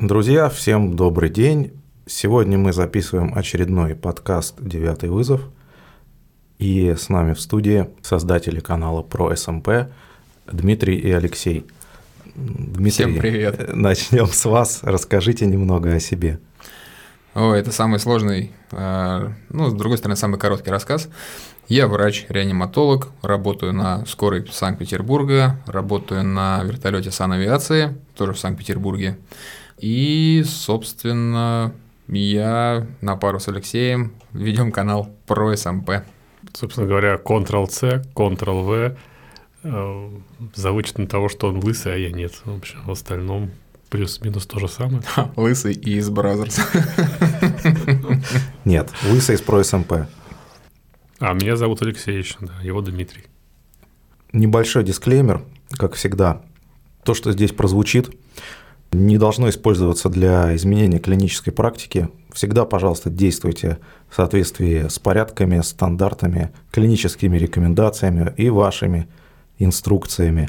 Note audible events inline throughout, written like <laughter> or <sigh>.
Друзья, всем добрый день. Сегодня мы записываем очередной подкаст «Девятый вызов». И с нами в студии создатели канала про СМП Дмитрий и Алексей. Дмитрий, Всем привет. Начнем с вас. Расскажите немного о себе. О, это самый сложный, а, ну, с другой стороны, самый короткий рассказ. Я врач-реаниматолог, работаю на скорой Санкт-Петербурга, работаю на вертолете санавиации, тоже в Санкт-Петербурге. И, собственно, я на пару с Алексеем ведем канал про СМП. Собственно говоря, Ctrl-C, Ctrl-V э, за вычетом того, что он лысый, а я нет. В общем, в остальном плюс-минус то же самое. <laughs> Лысый и из Brazzers. <laughs> Нет, лысый из про СМП. А меня зовут Алексей еще, да, его Дмитрий. Небольшой дисклеймер, как всегда. То, что здесь прозвучит, не должно использоваться для изменения клинической практики. Всегда, пожалуйста, действуйте в соответствии с порядками, стандартами, клиническими рекомендациями и вашими инструкциями.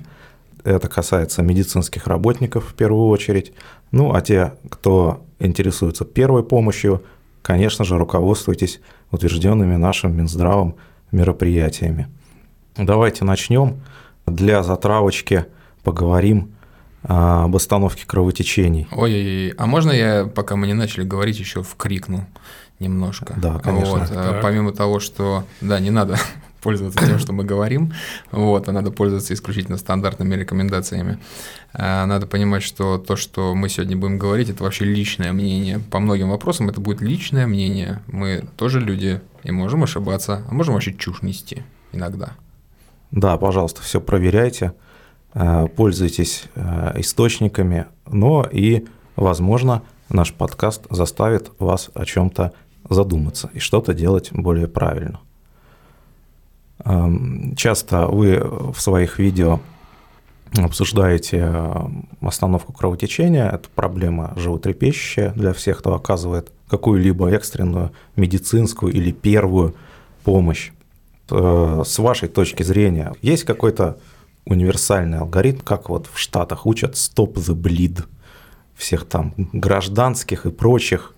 Это касается медицинских работников в первую очередь. Ну, а те, кто интересуется первой помощью, конечно же, руководствуйтесь утвержденными нашим Минздравом мероприятиями. Давайте начнем. Для затравочки поговорим об остановке кровотечений. Ой-ой-ой, а можно я, пока мы не начали говорить, еще вкрикну немножко? Да, конечно. Вот, а, помимо того, что, да, не надо <laughs> пользоваться тем, что мы говорим, вот, а надо пользоваться исключительно стандартными рекомендациями. А, надо понимать, что то, что мы сегодня будем говорить, это вообще личное мнение. По многим вопросам это будет личное мнение. Мы тоже люди и можем ошибаться, а можем вообще чушь нести иногда. Да, пожалуйста, все проверяйте. Э, пользуйтесь э, источниками, но и, возможно, наш подкаст заставит вас о чем-то задуматься и что-то делать более правильно. Эм, часто вы в своих видео обсуждаете э, остановку кровотечения. Это проблема животрепещущая для всех, кто оказывает какую-либо экстренную медицинскую или первую помощь. С вашей точки зрения, есть какой-то универсальный алгоритм, как вот в Штатах учат Stop the Bleed всех там гражданских и прочих.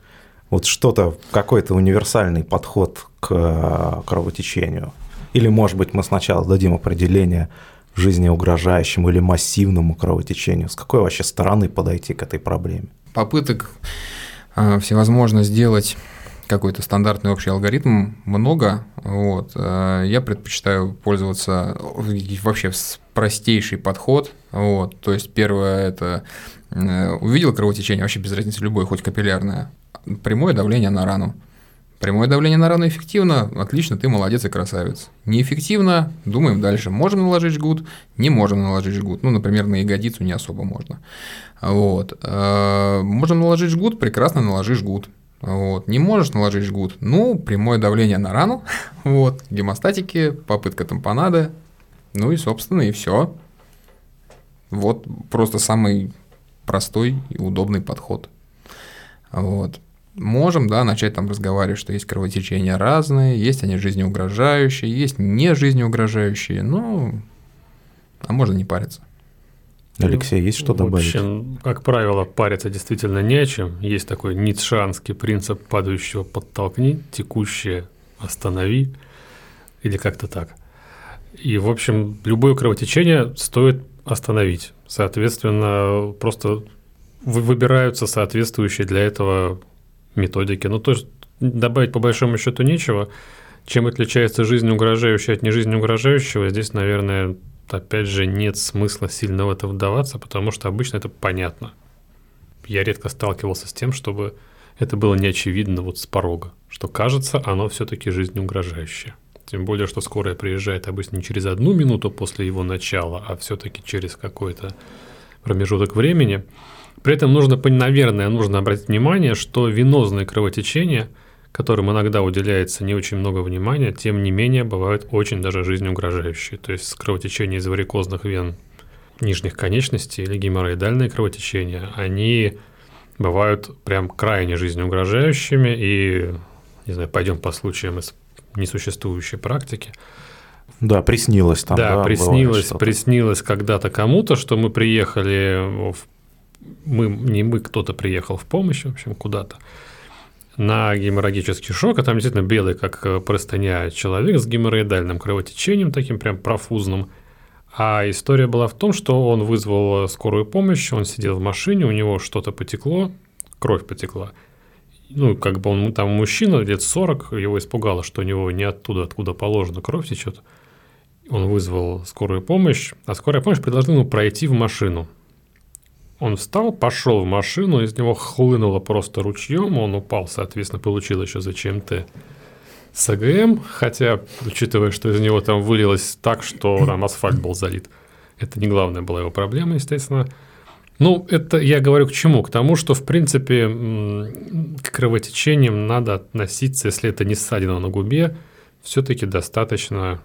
Вот что-то, какой-то универсальный подход к э, кровотечению. Или, может быть, мы сначала дадим определение жизнеугрожающему или массивному кровотечению. С какой вообще стороны подойти к этой проблеме? Попыток э, всевозможно сделать какой-то стандартный общий алгоритм много. Вот. Э, я предпочитаю пользоваться вообще простейший подход. Вот. То есть первое это э, увидел кровотечение, вообще без разницы любое, хоть капиллярное. Прямое давление на рану. Прямое давление на рану эффективно, отлично, ты молодец и красавец. Неэффективно, думаем дальше. Можем наложить жгут, не можем наложить жгут. Ну, например, на ягодицу не особо можно. Вот. Э, можем наложить жгут, прекрасно наложи жгут. Вот. Не можешь наложить жгут, ну, прямое давление на рану, <laughs> вот, гемостатики, попытка тампонады, ну и, собственно, и все. Вот просто самый простой и удобный подход. Вот. Можем, да, начать там разговаривать, что есть кровотечения разные, есть они жизнеугрожающие, есть не жизнеугрожающие, ну, а можно не париться. Алексей, есть что добавить? В общем, как правило, париться действительно не о чем. Есть такой ницшанский принцип падающего подтолкни, текущее останови, или как-то так. И, в общем, любое кровотечение стоит остановить. Соответственно, просто выбираются соответствующие для этого методики. Ну, то есть добавить по большому счету нечего. Чем отличается жизнь угрожающая от нежизнеугрожающего, здесь, наверное, опять же, нет смысла сильно в это вдаваться, потому что обычно это понятно. Я редко сталкивался с тем, чтобы это было не очевидно вот с порога, что кажется, оно все-таки жизнеугрожающее. Тем более, что скорая приезжает обычно не через одну минуту после его начала, а все-таки через какой-то промежуток времени. При этом нужно, наверное, нужно обратить внимание, что венозные кровотечения – которым иногда уделяется не очень много внимания, тем не менее бывают очень даже жизнеугрожающие. То есть кровотечение из варикозных вен нижних конечностей или геморроидальные кровотечения, они бывают прям крайне жизнеугрожающими и, не знаю, пойдем по случаям из несуществующей практики. Да, приснилось там. Да, да приснилось, приснилось когда-то кому-то, что мы приехали в мы, не мы, кто-то приехал в помощь, в общем, куда-то, на геморрагический шок, а там действительно белый, как э, простыня, человек с геморроидальным кровотечением, таким прям профузным. А история была в том, что он вызвал скорую помощь, он сидел в машине, у него что-то потекло, кровь потекла. Ну, как бы он там мужчина, лет 40, его испугало, что у него не оттуда, откуда положено, кровь течет. Он вызвал скорую помощь, а скорая помощь предложила ему пройти в машину. Он встал, пошел в машину, из него хлынуло просто ручьем, он упал, соответственно, получил еще за ЧМТ с АГМ, хотя, учитывая, что из него там вылилось так, что там асфальт был залит. Это не главная была его проблема, естественно. Ну, это я говорю к чему? К тому, что, в принципе, к кровотечениям надо относиться, если это не ссадина на губе, все-таки достаточно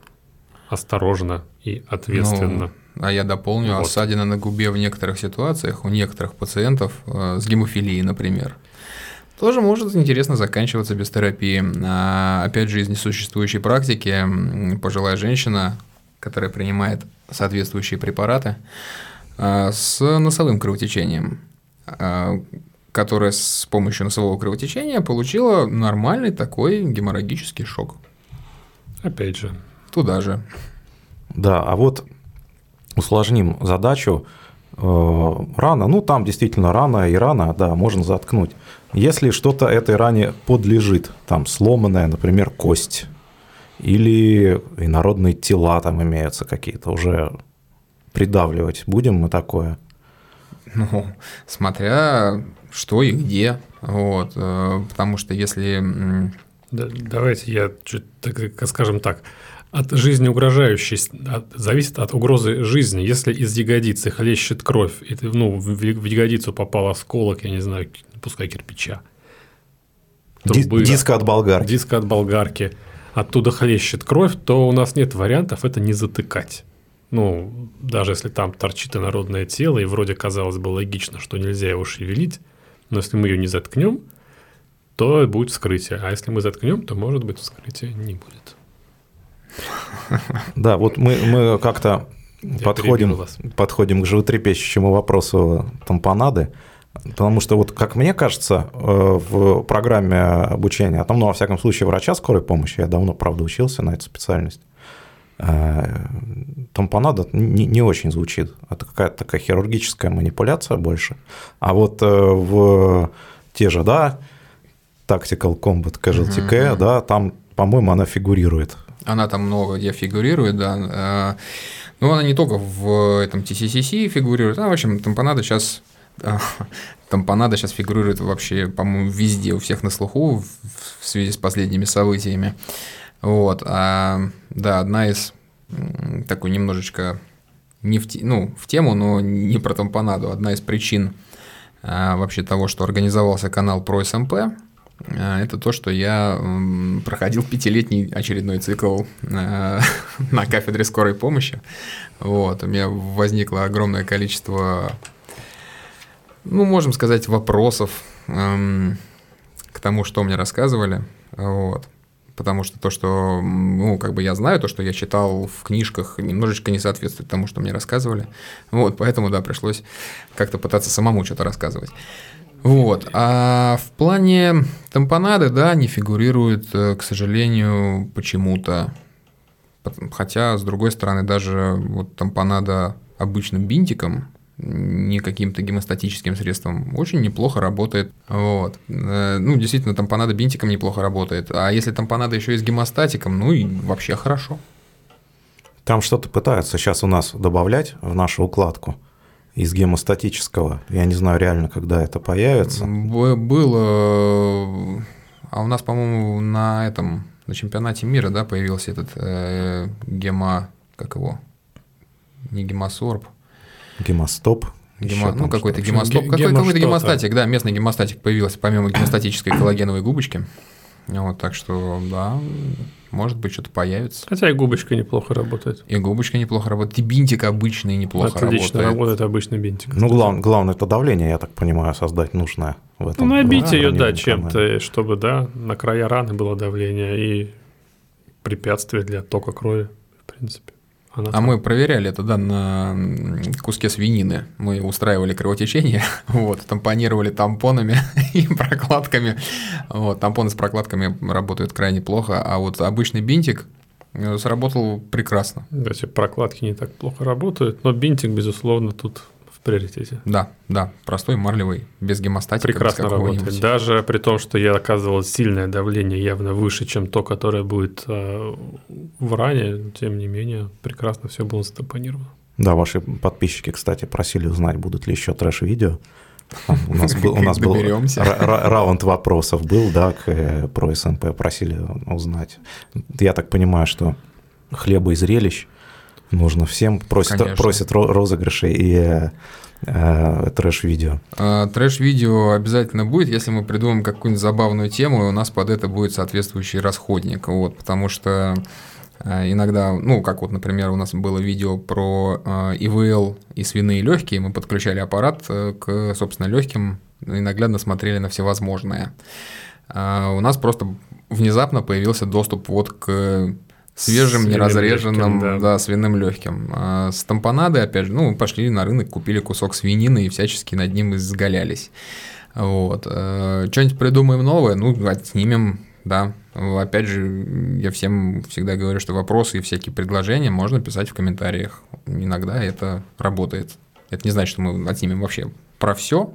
осторожно и ответственно. Ну, а я дополню, вот. осадина на губе в некоторых ситуациях у некоторых пациентов э, с гемофилией, например, тоже может интересно заканчиваться без терапии. А, опять же, из несуществующей практики пожилая женщина, которая принимает соответствующие препараты, а, с носовым кровотечением, а, которая с помощью носового кровотечения получила нормальный такой геморрагический шок. Опять же. Туда же. Да, а вот усложним задачу. Э, рана, ну там действительно рана и рана, да, можно заткнуть. Если что-то этой ране подлежит, там сломанная, например, кость, или инородные тела там имеются какие-то, уже придавливать будем мы такое? Ну, смотря что и где, вот, э, потому что если... Да, давайте я чуть, так, скажем так, от жизни угрожающей от, зависит от угрозы жизни. Если из ягодицы хлещет кровь, и ну, в, в ягодицу попал осколок, я не знаю, пускай кирпича, трубы, диска от болгарки. Диска от болгарки, оттуда хлещет кровь, то у нас нет вариантов это не затыкать. Ну, даже если там торчит инородное тело, и вроде казалось бы логично, что нельзя его шевелить, но если мы ее не заткнем, то будет вскрытие. А если мы заткнем, то, может быть, вскрытия не будет. <laughs> Да, вот мы, мы как-то подходим, подходим к животрепещущему вопросу тампонады, потому что вот, как мне кажется, э, в программе обучения, а там, ну, во всяком случае, врача скорой помощи, я давно, правда, учился на эту специальность, тампонада не, не очень звучит. Это какая-то такая хирургическая манипуляция больше. А вот э, в те же, да, Tactical Combat Casualty Care, да, там, по-моему, она фигурирует она там много где фигурирует, да. А, но она не только в этом TCCC фигурирует, а, в общем, тампонада сейчас <laughs> тампонада сейчас фигурирует вообще, по-моему, везде, у всех на слуху в связи с последними событиями. Вот, а, да, одна из такой немножечко не в, ну, в тему, но не про тампонаду, одна из причин а, вообще того, что организовался канал про СМП, а, это то, что я проходил пятилетний очередной цикл а, <laughs> на кафедре скорой помощи. Вот, у меня возникло огромное количество, ну, можем сказать, вопросов к тому, что мне рассказывали. Вот. Потому что то, что, ну, как бы я знаю, то, что я читал в книжках, немножечко не соответствует тому, что мне рассказывали. Вот, поэтому, да, пришлось как-то пытаться самому что-то рассказывать. Вот. А в плане тампонады, да, не фигурирует, э, к сожалению, почему-то. Хотя, с другой стороны, даже вот тампонада обычным бинтиком, не каким-то гемостатическим средством, очень неплохо работает. Вот. Э, ну, действительно, тампонада бинтиком неплохо работает. А если тампонада еще и с гемостатиком, ну и вообще хорошо. Там что-то пытаются сейчас у нас добавлять в нашу укладку – из гемостатического. Я не знаю реально, когда это появится. Было... А у нас, по-моему, на этом, на чемпионате мира, да, появился этот э, гемо... Как его? Не гемосорб. Гемостоп. Гемо, ну, какой-то гемостоп. Какой, какой-то гемостатик, да, местный гемостатик появился, помимо гемостатической <coughs> коллагеновой губочки. Вот, так что, да, может быть, что-то появится. Хотя и губочка неплохо работает. И губочка неплохо работает. И бинтик обычный неплохо Отлично работает. Отлично работает обычный бинтик. Ну, глав, главное, это давление, я так понимаю, создать нужное в этом. Ну, набить да, ее, да, чем-то, чтобы, да, на края раны было давление и препятствие для тока крови, в принципе. Она А там- мы проверяли это, да, на куске свинины. Мы устраивали кровотечение, <laughs> вот, тампонировали тампонами <laughs> и прокладками. Вот, тампоны с прокладками работают крайне плохо, а вот обычный бинтик э, сработал прекрасно. Да, эти прокладки не так плохо работают, но бинтик, безусловно, тут приоритете. Да, да, простой марлевый, без гемостатика. Прекрасно работает. Даже при том, что я оказывал сильное давление явно выше, чем то, которое будет э, в ране, тем не менее, прекрасно все было стопонировано. Да, ваши подписчики, кстати, просили узнать, будут ли еще трэш-видео. Там У нас был, у нас был раунд вопросов был, да, к, э, про СНП, просили узнать. Я так понимаю, что хлеба и зрелищ нужно всем, просят, Конечно. просят ро- розыгрыши и э, э, трэш-видео. А, Трэш-видео обязательно будет, если мы придумаем какую-нибудь забавную тему, и у нас под это будет соответствующий расходник. Вот, потому что а, иногда, ну, как вот, например, у нас было видео про а, ИВЛ и свиные легкие, мы подключали аппарат э, к, собственно, легким и наглядно смотрели на всевозможное. А, У нас просто внезапно появился доступ вот к свежим, Свиным неразреженным, легким, да. да, свиным легким. А с тампонадой, опять же, ну, пошли на рынок, купили кусок свинины и всячески над ним изгалялись. Вот. Э, Что-нибудь придумаем новое, ну, отснимем, да. Опять же, я всем всегда говорю, что вопросы и всякие предложения можно писать в комментариях. Иногда это работает. Это не значит, что мы отснимем вообще про все,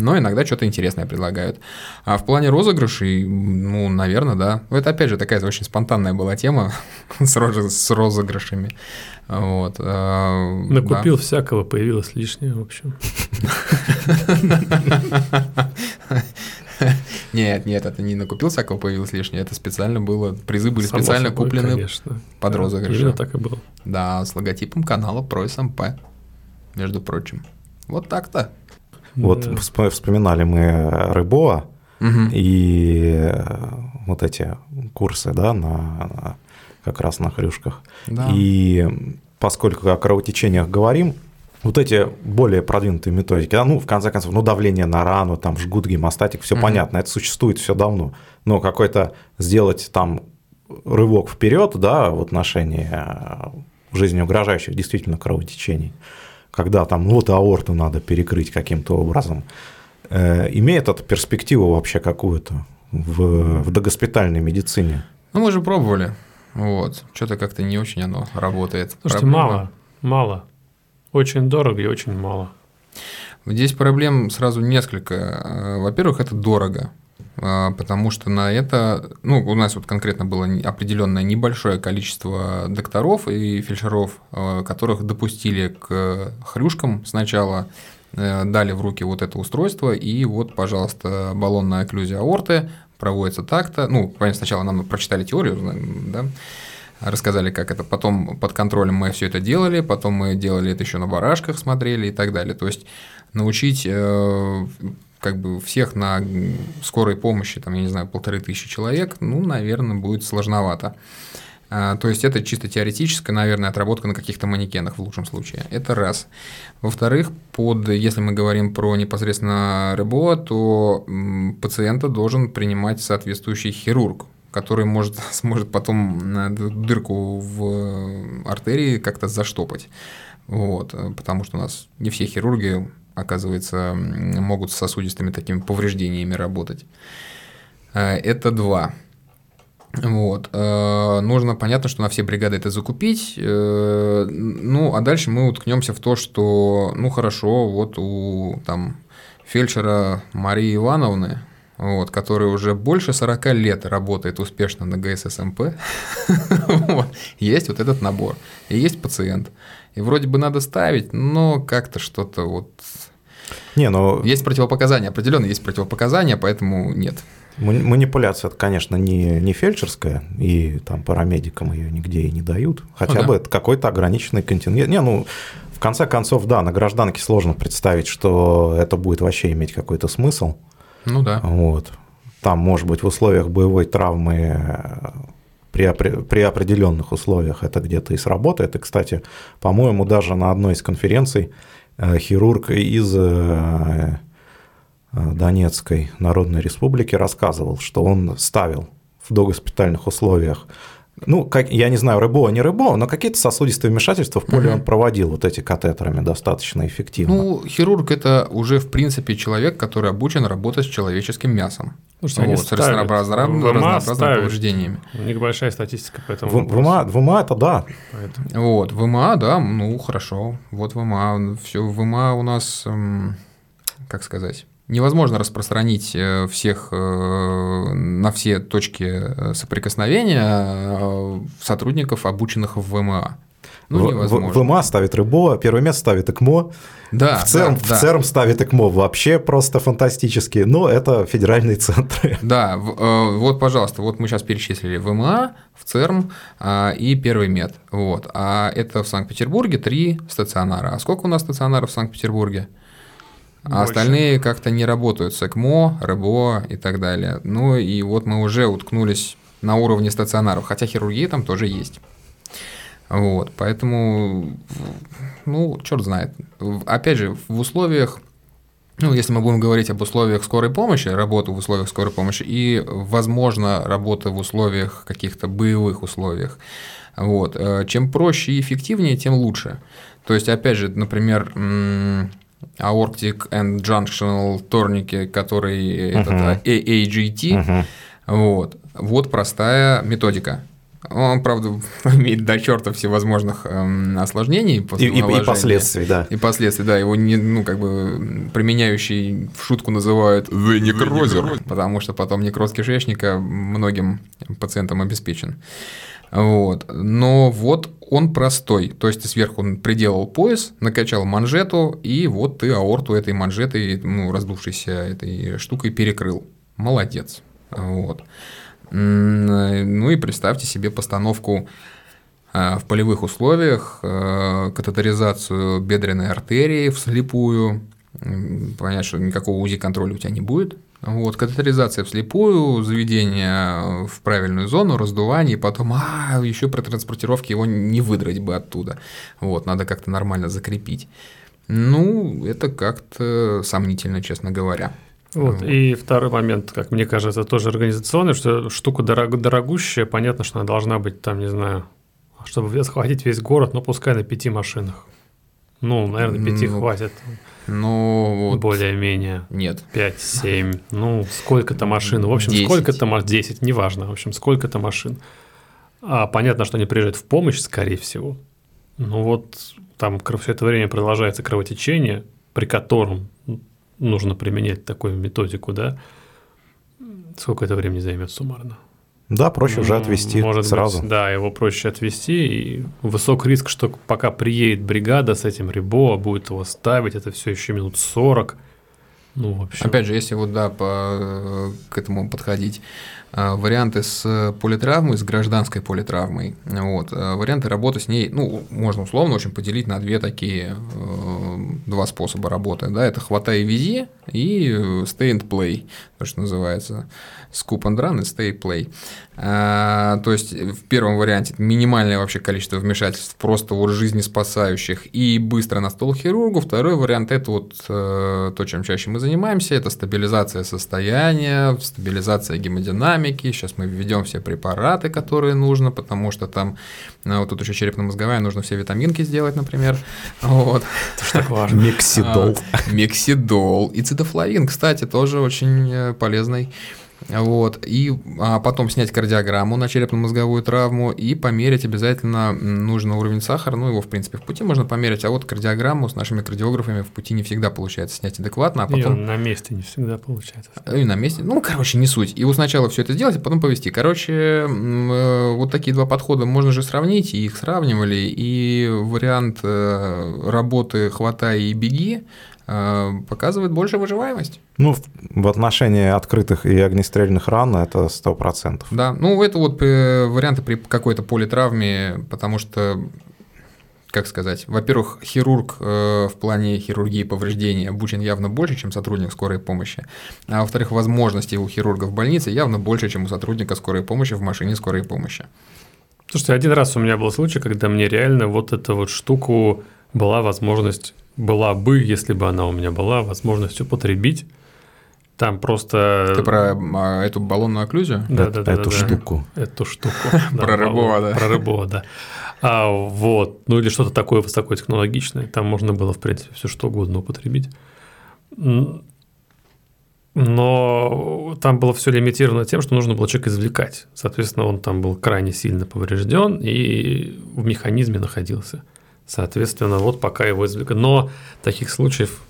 но иногда что-то интересное предлагают. А в плане розыгрышей, ну, наверное, да. Это, опять же, такая очень спонтанная была тема <laughs> с, розы- с розыгрышами. Вот. а, Накупил всякого, появилось лишнее, в общем. да. <laughs> Нет, нет, это не накупил всякого, появилось лишнее. Это специально было. Призы были Само специально собой, куплены, конечно. под Да, розыгрыши. Именно так и было. да, с логотипом канала про СМП, между прочим. Вот так-то. Вот Да. вспоминали мы Рыбоа и э, вот эти курсы, да, на, на- как раз на хрюшках. Да. И поскольку о кровотечениях говорим, вот эти более продвинутые методики, да, ну, в конце концов, ну, давление на рану, там, жгут, гемостатик, все понятно, это существует все давно. Но какой-то сделать там рывок вперед, да, в отношении э, жизнеугрожающих действительно кровотечений, когда там, ну, вот аорту надо перекрыть каким-то образом, э, имеет это перспективу вообще какую-то в, в догоспитальной медицине? Ну, мы же пробовали. Вот. Что-то как-то не очень оно работает. Слушайте, Проблема- мало, мало. Очень дорого и очень мало. Здесь проблем сразу несколько. Э, Во-первых, это дорого, потому что на это, ну, у нас вот конкретно было определенное небольшое количество докторов и фельдшеров, э, которых допустили к хрюшкам сначала, э, дали в руки вот это устройство, и вот, пожалуйста, баллонная окклюзия аорты проводится так-то. Ну, понятно, сначала нам прочитали теорию, да, рассказали, как это. Потом под контролем мы все это делали, потом мы делали это еще на барашках, смотрели и так далее. То есть научить э, как бы всех на скорой помощи, там, я не знаю, полторы тысячи человек, ну, наверное, будет сложновато. А, То есть это чисто теоретическая, наверное, отработка на каких-то манекенах в лучшем случае. Это раз. Во-вторых, под, если мы говорим про непосредственно РБО, то пациента должен принимать соответствующий хирург, который может, <laughs> сможет потом э, дырку в э, артерии как-то заштопать. Вот, э, потому что у нас не все хирурги, оказывается, могут с сосудистыми такими повреждениями работать. Э, Это два. Вот. э, Нужно, понятно, что на все бригады это закупить. Ну, а дальше мы уткнемся в то, что, ну, хорошо, вот у там фельдшера Марии Ивановны, вот, которая уже больше 40 лет работает успешно на ГССМП, <laughs> есть вот этот набор. И есть пациент. И вроде бы надо ставить, но как-то что-то вот... Не, ну, Есть противопоказания, определенно есть противопоказания, поэтому нет. Мани- Манипуляция конечно, не, не фельдшерская, и там парамедикам ее нигде и не дают. Хотя Ну да. бы это какой-то ограниченный контингент. Не, ну, в конце концов, да, на гражданке сложно представить, что это будет вообще иметь какой-то смысл. Ну да. Вот. Там, может быть, в условиях боевой травмы э, при, при определенных условиях это где-то и сработает. И, кстати, по-моему, даже на одной из конференций э, хирург из э, э, Донецкой Народной Республики рассказывал, что он ставил в догоспитальных условиях ну, как, я не знаю, РЭБО, не РЭБО, но какие-то сосудистые вмешательства в поле Мгм. он проводил вот эти катетерами достаточно эффективно. Ну, хирург это уже в принципе человек, который обучен работать с человеческим мясом. Слушайте, они Вот, с в МА разнообразными ставят. повреждениями. У них большая статистика по этому в, в, вопросу. МА, в МА это да. Поэтому- Вот, ВМА, да, ну хорошо. Вот ВМА. Все, ВМА у нас, м, как сказать, невозможно распространить э, всех э, на все точки э, соприкосновения сотрудников, обученных в ВМА. Ну, невозможно. в МА ставит РЭБО, первое место ставит ЭКМО, да, в, ЦЕРМ, да, да. в ЦЕРМ ставит ЭКМО вообще просто фантастически, но это федеральные центры. Да, вот, пожалуйста, вот мы сейчас перечислили ВМА, в ЦЕРМ а, и Первый мед. Вот. А это в Санкт-Петербурге три стационара. А сколько у нас стационаров в Санкт-Петербурге? А Больше. остальные как-то не работают с ЭКМО, РЭБО и так далее. Ну и вот мы уже уткнулись на уровне стационаров, хотя хирургия там тоже есть. Вот, поэтому, ну, черт знает. Опять же, в условиях ну, если мы будем говорить об условиях скорой помощи, работу в условиях скорой помощи и, возможно, работа в условиях каких-то боевых условиях, вот, э, чем проще и эффективнее, тем лучше. То есть, опять же, например, Aortic and Junctional Tourniquet, который этот, Мгм. а, AAGT, Мгм. вот. Вот простая методика. Он, правда, <laughs> имеет до черта всевозможных эм, осложнений И, и- и последствий, да. И последствия, да, его не, ну, как бы применяющий в шутку называют The Necroser, потому что потом некроз кишечника многим пациентам обеспечен. Вот. Но вот он простой. То есть ты сверху приделал пояс, накачал манжету, и вот ты аорту этой манжетой, ну, раздувшейся этой штукой перекрыл. Молодец. Вот. Ну и представьте себе постановку а, в полевых условиях, э, катетеризацию бедренной артерии вслепую. Понятно, что никакого УЗИ-контроля у тебя не будет. Вот, катетеризация вслепую, заведение в правильную зону, раздувание, и потом, а, еще при транспортировке его не выдрать бы оттуда. Вот, надо как-то нормально закрепить. Ну, это как-то сомнительно, честно говоря. Вот. Вот. И второй момент, как мне кажется, тоже организационный, что штука дорог- дорогущая, понятно, что она должна быть там, не знаю, чтобы схватить весь город, но пускай на пяти машинах. Ну, наверное, пяти Ну, хватит Ну, вот, более-менее. нет. 5-7, ну, сколько-то машин. В общем, 10. сколько-то машин, 10, неважно, в общем, сколько-то машин. А понятно, что они приезжают в помощь, скорее всего. Ну вот там все это время продолжается кровотечение, при котором нужно применять такую методику, да. Сколько это времени займет суммарно? Да, проще уже М, отвести Может сразу. Быть, да, его проще отвести. И высок риск, что пока приедет бригада с этим рибо, будет его ставить, это все еще минут 40. Ну, в общем. Опять же, если вот да, по, к этому подходить, варианты с политравмой, с гражданской политравмой, вот, а, варианты работы с ней, ну, можно условно очень поделить на две такие, э, два способа работы, да, это хватай и вези и э, stay and play, то, что называется, scoop and run и stay play. А, то есть в первом варианте минимальное вообще количество вмешательств, просто вот жизнеспасающих и быстро на стол хирургу. Второй вариант это вот э, то, чем чаще мы занимаемся, это стабилизация состояния, стабилизация гемодинамики. Сейчас мы введем все препараты, которые нужно, потому что там э, вот тут еще черепно-мозговая, нужно все витаминки сделать, например. Вот. так важно. Миксидол. А, Мексидол. И цитофлавин, кстати, тоже очень э, полезный. Вот. И а потом снять кардиограмму на черепно-мозговую травму и померить обязательно нужный уровень сахара. Ну, его, в принципе, в пути можно померить, а вот кардиограмму с нашими кардиографами в пути не всегда получается снять адекватно, а потом на месте не всегда получается. и на месте. Ну, короче, не суть. И вот сначала все это сделать, а потом повезти. Короче, э, вот такие два подхода можно же сравнить, и их сравнивали. И вариант э, работы «хватай и беги» показывает большую выживаемость. Ну, в- отношении открытых и огнестрельных ран это 100%. Да, ну это вот э, варианты при какой-то политравме, потому что, как сказать, во-первых, хирург э, в плане хирургии повреждений обучен явно больше, чем сотрудник скорой помощи, а во-вторых, возможностей у хирурга в больнице явно больше, чем у сотрудника скорой помощи в машине скорой помощи. Слушайте, один раз у меня был случай, когда мне реально вот эту вот штуку была возможность, была бы, если бы она у меня была, возможность употребить. Там просто... Ты про а, эту баллонную окклюзию? Да, да, да, эту да, штуку. Эту штуку. Про <laughs> Рыбова, да. Про Рыбова, да. А, вот, ну или что-то такое высокотехнологичное. Там можно было, в принципе, все что угодно употребить. Но там было все лимитировано тем, что нужно было человек извлекать. Соответственно, он там был крайне сильно поврежден и в механизме находился. Соответственно, вот пока его извлекли. Но таких случаев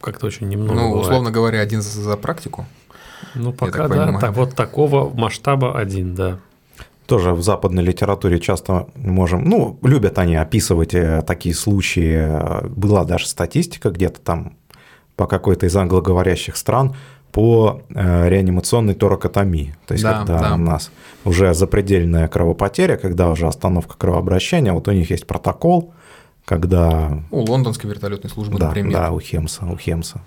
как-то очень немного. Ну, бывает. условно говоря, один за, за практику. Ну, пока да, так, вот такого масштаба один, да. Тоже в западной литературе часто можем, ну, любят они описывать э, такие случаи. Была даже статистика где-то там по какой-то из англоговорящих стран по э, реанимационной торакотомии. То есть, да, когда да. у нас уже запредельная кровопотеря, когда уже остановка кровообращения, вот у них есть протокол, когда... У лондонской вертолетной службы, да, например. Да, у Хемса, у Хемса.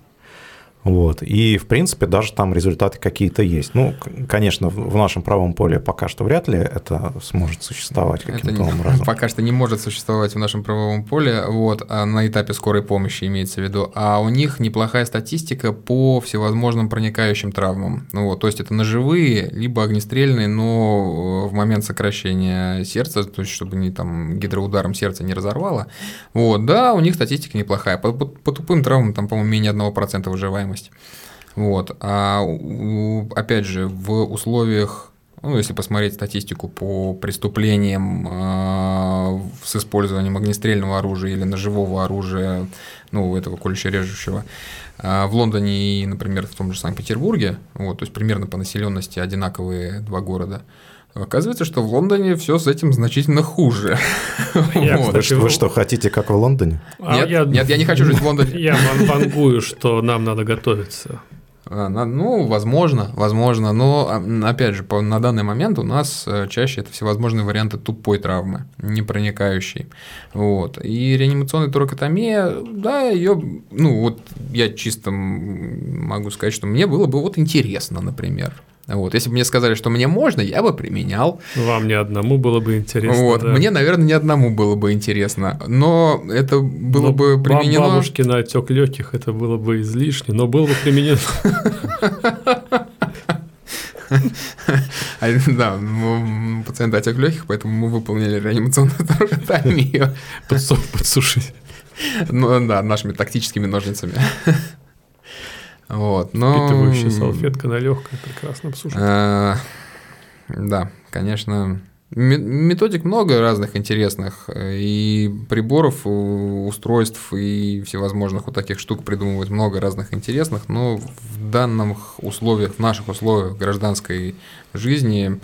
Вот. И, в принципе, даже там результаты какие-то есть. Ну, конечно, в нашем правом поле пока что вряд ли это сможет существовать каким-то образом. <laughs> Пока что не может существовать в нашем правовом поле, вот, а на этапе скорой помощи имеется в виду. А у них неплохая статистика по всевозможным проникающим травмам. Ну, вот, то есть это ножевые, либо огнестрельные, но в момент сокращения сердца, то есть чтобы не там гидроударом сердце не разорвало. Вот, да, у них статистика неплохая. По, по, по тупым травмам там, по-моему, менее 1% выживаемость стоимость. Вот. А опять же, в условиях ну, если посмотреть статистику по преступлениям э, с использованием огнестрельного оружия или ножевого оружия, ну, этого колюще-режущего, э, в Лондоне и, например, в том же Санкт-Петербурге, вот, то есть примерно по населенности одинаковые два города, Оказывается, что в Лондоне все с этим значительно хуже. <laughs> Я, вот. кстати, вы, что, хотите, как в Лондоне? А нет, я, нет, я не хочу жить в Лондоне. <laughs> Я вангую, что нам надо готовиться. А, ну, возможно, возможно, но а, опять же, на данный момент у нас э, чаще это всевозможные варианты тупой травмы, не проникающей. Вот. И реанимационная торакотомия, да, ее, ну, вот я чисто могу сказать, что мне было бы вот интересно, например. Вот, если бы мне сказали, что мне можно, я бы применял. Вам ни одному было бы интересно. Вот, да? мне, наверное, ни одному было бы интересно, но это было но бы применено. Бабушке на отек легких это было бы излишне, но было бы применено. <laughs> А, да, пациент отек легких, поэтому мы выполнили реанимационную торакотомию. Подсушить. Ну да, нашими тактическими ножницами. Вот, но... Впитывающая салфетка на легкое прекрасно обсуждать. А, да, конечно. Методик много разных интересных, и приборов, устройств, и всевозможных вот таких штук придумывать много разных интересных, но в данных условиях, в наших условиях гражданской жизни,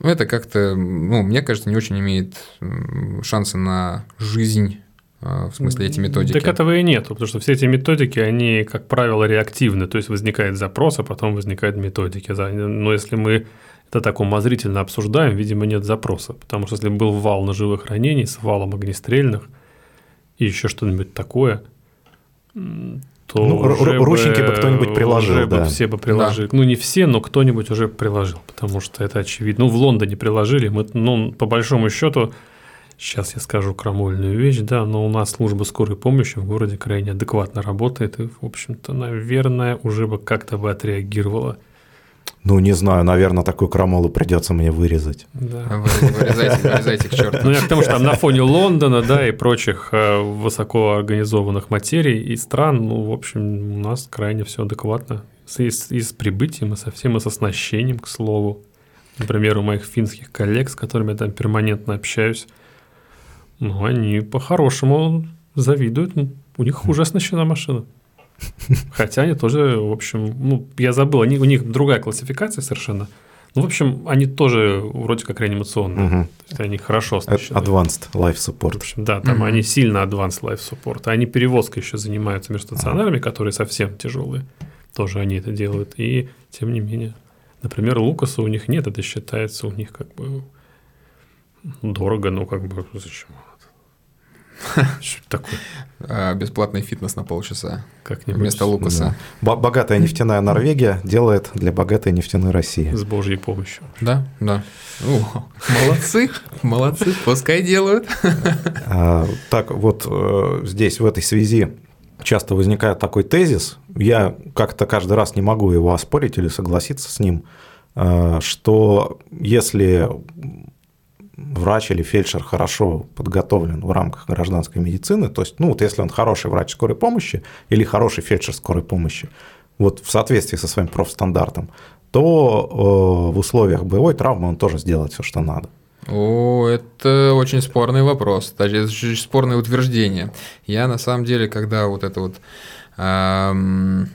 это как-то, ну, мне кажется, не очень имеет шансы на жизнь в смысле эти методики? Так этого и нет, потому что все эти методики, они, как правило, реактивны, то есть возникает запрос, а потом возникают методики. Но если мы это так умозрительно обсуждаем, видимо, нет запроса, потому что если был вал ножевых ранений с валом огнестрельных и еще что-нибудь такое, то ну, уже ручники бы, бы кто-нибудь приложил, уже да. бы все бы приложили. Да. Ну, не все, но кто-нибудь уже приложил, потому что это очевидно. Ну, в Лондоне приложили, мы, ну, по большому счету, Сейчас я скажу крамольную вещь, да, но у нас служба скорой помощи в городе крайне адекватно работает, и, в общем-то, наверное, уже бы как-то бы отреагировала. Ну, не знаю, наверное, такую крамолу придется мне вырезать. Да. Вырезайте, вырезайте к черту. Ну, я к тому, что там на фоне Лондона, да, и прочих э, высоко организованных материй и стран, ну, в общем, у нас крайне все адекватно. И с, и с прибытием, и со всем, и с оснащением, к слову. Например, у моих финских коллег, с которыми я там перманентно общаюсь, ну, они по-хорошему завидуют. У них хуже оснащена машина. Хотя они тоже, в общем, ну, я забыл, они, у них другая классификация совершенно. Ну, в общем, они тоже вроде как реанимационные. Угу. То есть они хорошо оснащены. Advanced Life Support. В общем, да, там угу. они сильно Advanced Life Support. Они перевозкой еще занимаются между стационарами, которые совсем тяжелые. Тоже они это делают. И тем не менее. Например, Лукаса у них нет, это считается у них как бы дорого, ну как бы зачем? <laughs> Что такое? А, бесплатный фитнес на полчаса. Как-нибудь. Вместо Лукаса. Да. Богатая нефтяная Норвегия делает для богатой нефтяной России. С Божьей помощью. Да, да. молодцы, молодцы, пускай делают. <laughs> А, так, вот э, здесь, в этой связи, часто возникает такой тезис, я как-то каждый раз не могу его оспорить или согласиться с ним, э, что если врач или фельдшер хорошо подготовлен в рамках гражданской медицины, то есть, ну вот если он хороший врач скорой помощи или хороший фельдшер скорой помощи, вот в соответствии со своим профстандартом, то э, в условиях боевой травмы он тоже сделает все, что надо. О, это очень спорный вопрос, даже очень спорное утверждение. Я на самом деле, когда вот это вот эм,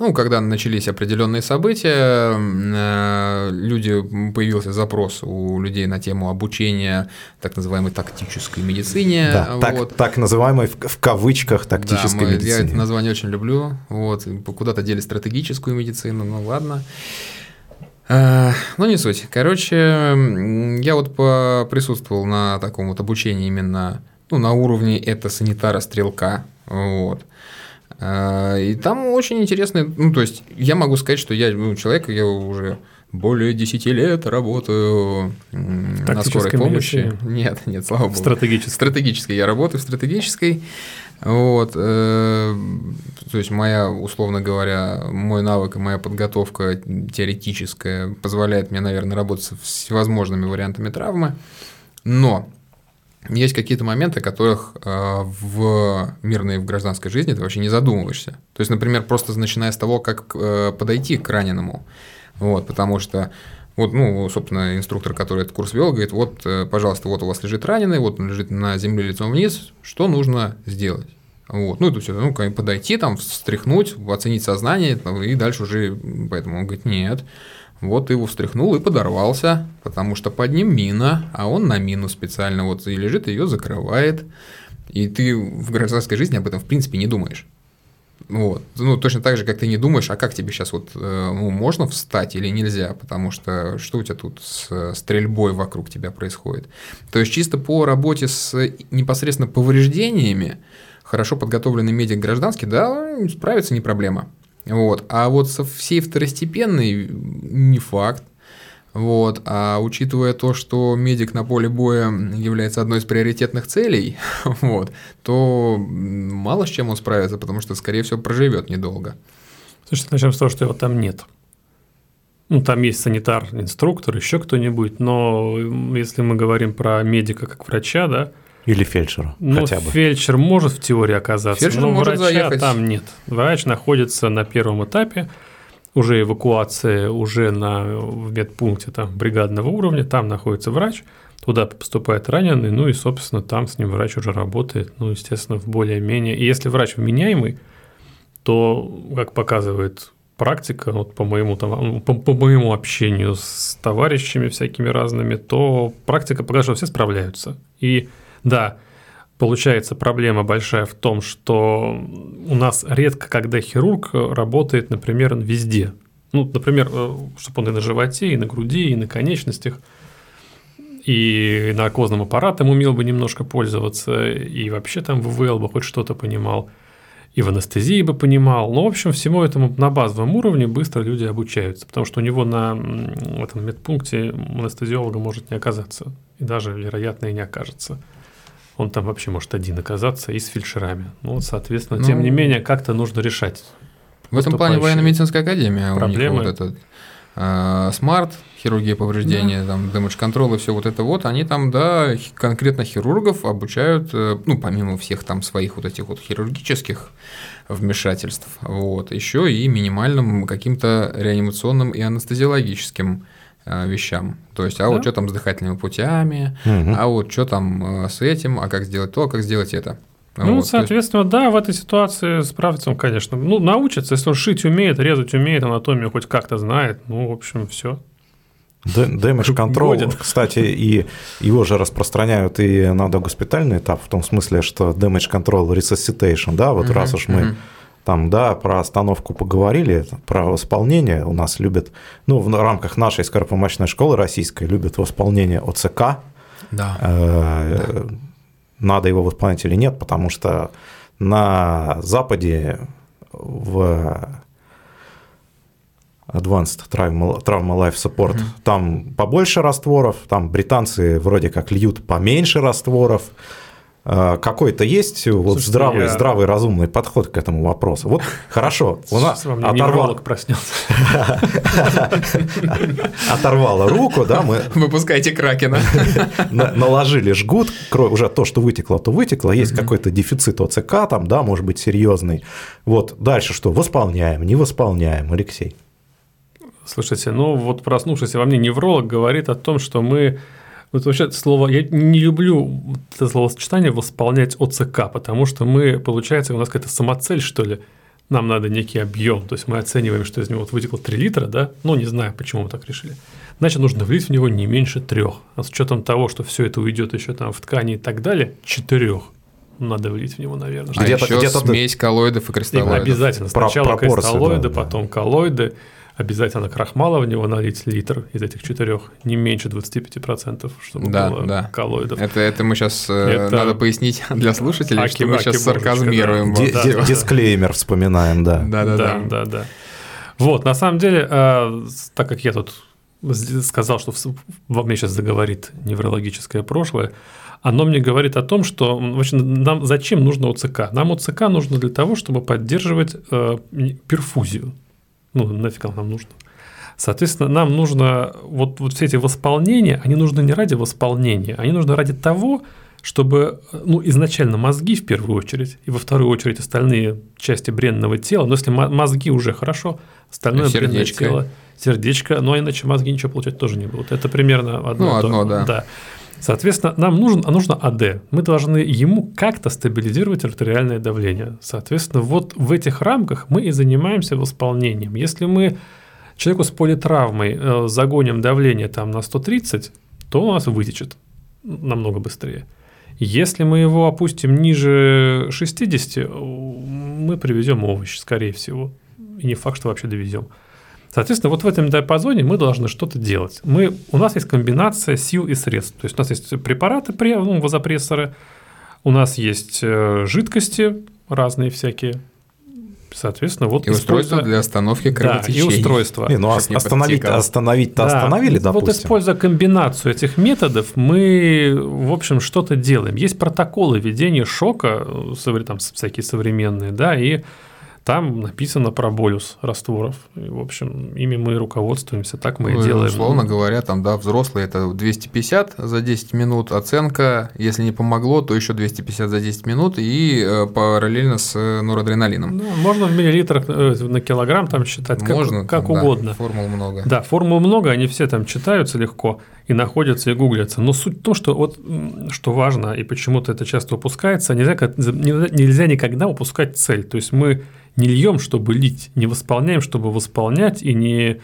ну, когда начались определенные события, э, люди, появился запрос у людей на тему обучения так называемой тактической медицине. Да, вот. так, так называемой в, в кавычках тактической да, мы, медицине. Я это название очень люблю. Вот, куда-то дели стратегическую медицину, ну ладно. Э, ну, не суть. Короче, я вот присутствовал на таком вот обучении именно ну, на уровне это санитара-стрелка. Вот. А, и там очень интересно, ну, то есть я могу сказать, что я ну, человек, я уже более 10 лет работаю на скорой помощи. Медицине. Нет, нет, слава богу. Стратегической. Стратегической. Я работаю в стратегической. Вот, э, то есть моя, условно говоря, мой навык и моя подготовка теоретическая позволяет мне, наверное, работать с всевозможными вариантами травмы. Но есть какие-то моменты, о которых э, в мирной в гражданской жизни ты вообще не задумываешься. То есть, например, просто начиная с того, как э, подойти к раненому. Вот, потому что вот, ну, собственно, инструктор, который этот курс вел, говорит, вот, э, пожалуйста, вот у вас лежит раненый, вот он лежит на земле лицом вниз, что нужно сделать? Вот. Ну, это все, ну, подойти, там, встряхнуть, оценить сознание, и дальше уже, поэтому он говорит, нет, вот его встряхнул и подорвался, потому что под ним мина, а он на мину специально вот и лежит, ее закрывает. И ты в гражданской жизни об этом в принципе не думаешь. Вот. Ну, точно так же, как ты не думаешь, а как тебе сейчас вот э, ну, можно встать или нельзя, потому что что у тебя тут с стрельбой вокруг тебя происходит. То есть чисто по работе с непосредственно повреждениями хорошо подготовленный медик гражданский, да, справится не проблема. Вот. А вот со всей второстепенной не факт. Вот. А учитывая то, что медик на поле боя является одной из приоритетных целей, <laughs> вот, то мало с чем он справится, потому что, скорее всего, проживет недолго. Слушай, начнем с того, что его там нет. Ну, там есть санитар, инструктор, еще кто-нибудь, но если мы говорим про медика как врача, да, или фельдшера ну, хотя бы. Фельдшер может в теории оказаться, фельдшер но может врача заехать. там нет. Врач находится на первом этапе, уже эвакуация, уже на, в медпункте там, бригадного уровня, там находится врач, туда поступает раненый, ну и, собственно, там с ним врач уже работает, ну, естественно, в более-менее. И если врач вменяемый, то, как показывает практика, вот по моему, там, по, по моему общению с товарищами всякими разными, то практика показывает, что все справляются. И да, получается проблема большая в том, что у нас редко, когда хирург работает, например, везде. Ну, например, э, чтобы он и на животе, и на груди, и на конечностях, и наркозным аппаратом умел бы немножко пользоваться, и вообще там ВВЛ бы хоть что-то понимал, и в анестезии бы понимал. Ну, в общем, всему этому на базовом уровне быстро люди обучаются, потому что у него на этом медпункте анестезиолога может не оказаться, и даже, вероятно, и не окажется он там вообще может один оказаться и с фельдшерами. Ну, вот, соответственно, ну, тем не менее, как-то нужно решать. В этом плане военно-медицинская академия проблемы. у них вот этот а, смарт, хирургия повреждения, да. там, damage control и все вот это вот, они там, да, конкретно хирургов обучают, э, ну, помимо всех там своих вот этих вот хирургических вмешательств, вот, еще и минимальным каким-то реанимационным и анестезиологическим вещам. То есть, а да? вот что там с дыхательными путями, угу. а вот что там э, с этим, а как сделать то, а как сделать это. Ну, вот, соответственно, есть... да, в этой ситуации справится он, конечно. Ну, научится, если он шить умеет, резать умеет, анатомию хоть как-то знает, ну, в общем, все. Damage control, кстати, и его же распространяют и на догоспитальный этап, в том смысле, что damage control resuscitation, да, вот uh-huh, раз уж мы uh-huh там, да, про остановку поговорили, про восполнение у нас любят, ну, в рамках нашей скоропомощной школы российской любят восполнение ОЦК. Да. Э, да. Надо его восполнять или нет, потому что на Западе в Advanced Trauma, Trauma Life Support, угу. там побольше растворов, там британцы вроде как льют поменьше растворов, какой-то есть вот Слушайте, здравый, я- здравый, разумный подход к этому вопросу. Вот <laughs> хорошо, у нас невролог проснется. <laughs> оторвало руку, да, мы <laughs> Выпускайте Кракена. на- наложили жгут, уже то, что вытекло, то вытекло, есть какой-то дефицит ОЦК там, да, может быть, серьезный. Вот дальше что? Восполняем, не восполняем, Алексей. Слушайте, ну вот проснувшийся во мне невролог говорит о том, что мы вот вообще слово, я не люблю это словосочетание восполнять ОЦК, потому что мы, получается, у нас какая-то самоцель, что ли, нам надо некий объем, то есть мы оцениваем, что из него вот вытекло 3 литра, да, ну не знаю, почему мы так решили, значит, нужно влить в него не меньше трех, а с учетом того, что все это уйдет еще там в ткани и так далее, четырех надо влить в него, наверное. А Где-то- еще где-то- смесь коллоидов и Именно кристаллоидов. обязательно. Про- Сначала пропорции, кристаллоиды, да, да. потом коллоиды. Обязательно крахмала в него налить литр из этих четырех, не меньше 25%, чтобы Да, было да. коллоидов. Это, это мы сейчас Это- надо пояснить <laughs> для слушателей, Аки- что мы сейчас сарказмируем. да. Да, да. Дисклеймер вспоминаем, да. Да, да, да, да, да. Вот, на самом деле, э, так как я тут сказал, что во мне сейчас заговорит неврологическое прошлое, оно мне говорит о том, что вообще нам зачем нужно ОЦК? Нам ОЦК нужно для того, чтобы поддерживать э, перфузию. Ну, нафиг оно нам нужно. Соответственно, нам нужно вот, вот все эти восполнения, они нужны не ради восполнения, они нужны ради того, чтобы ну, изначально мозги в первую очередь, и во вторую очередь остальные части бренного тела, но если мо- мозги уже хорошо, остальное Ну, бренное сердечко. тело, сердечко, но иначе мозги ничего получать тоже не будут. Это примерно одно. Ну, то- одно, да. Соответственно, нам нужен, а нужно АД. Мы должны ему как-то стабилизировать артериальное давление. Соответственно, вот в этих рамках мы и занимаемся восполнением. Если мы человеку с политравмой э, загоним давление там на 130, то у нас вытечет намного быстрее. Если мы его опустим ниже 60, э, мы привезем овощ, скорее всего. И не факт, что вообще довезем. Соответственно, вот в этом диапазоне мы должны что-то делать. Мы, у нас есть комбинация сил и средств. То есть у нас есть препараты, пре- ну, вазопрессоры, у нас есть э, жидкости разные всякие. Соответственно, вот И устройство для остановки да, и кровотечения. устройство. Не, ну Чтоб ос- не остановить, подтекало. остановить-то Да, остановили, вот допустим. используя комбинацию этих методов, мы, в общем, что-то делаем. Есть протоколы ведения шока, э, там всякие современные, да, и там написано про болюс растворов. И, в общем, ими мы руководствуемся, так мы и Ну, делаем. Условно говоря, там, да, взрослые это 250 за 10 минут, оценка, если не помогло, то еще 250 за 10 минут и э, параллельно с э, норадреналином. Ну, можно в миллилитрах э, на килограмм там считать, как, Можно, как там, да, угодно. формул много. Да, формул много, они все там читаются легко и находятся и гуглятся. Но суть в том, что вот что важно и почему-то это часто упускается, нельзя, ка- нельзя нельзя никогда упускать цель. То есть мы не льем, чтобы лить, не восполняем, чтобы восполнять, и не,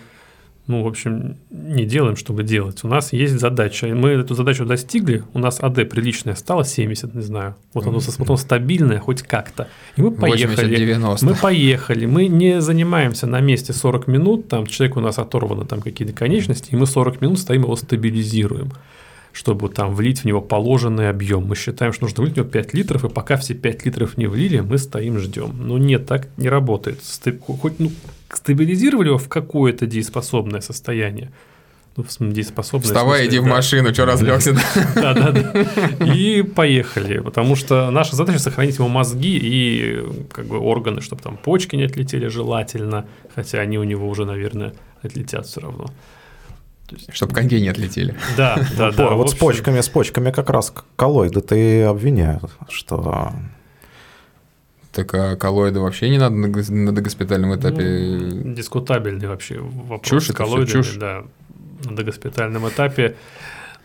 ну, в общем, не делаем, чтобы делать. У нас есть задача, и мы эту задачу достигли, у нас АД приличное стало 70, не знаю, вот оно, вот оно стабильное хоть как-то. И мы поехали. 80-90. Мы поехали, мы не занимаемся на месте 40 минут, там человек у нас оторваны там какие-то конечности, и мы 40 минут стоим его стабилизируем, чтобы там влить в него положенный объем. Мы считаем, что нужно влить в него 5 литров, и пока все 5 литров не влили, мы стоим, ждем. Но нет, так не работает. Хоть ну, стабилизировали его в какое-то дееспособное состояние. Ну, в в Вставай, смысле, иди в да. машину, что разлегся. <laughs> Да, да, да. И поехали. Потому что наша задача сохранить ему мозги и как бы органы, чтобы там почки не отлетели желательно, хотя они у него уже, наверное, отлетят все равно. Чтобы коньки не отлетели. <laughs> Да, да, да. В вот с почками, с почками как раз коллоиды ты обвиняют, что Так а коллоиды вообще не надо на гос- на догоспитальном этапе. ну, дискутабельный вообще вопрос Чушь с это коллоидами, чушь. да, на догоспитальном этапе.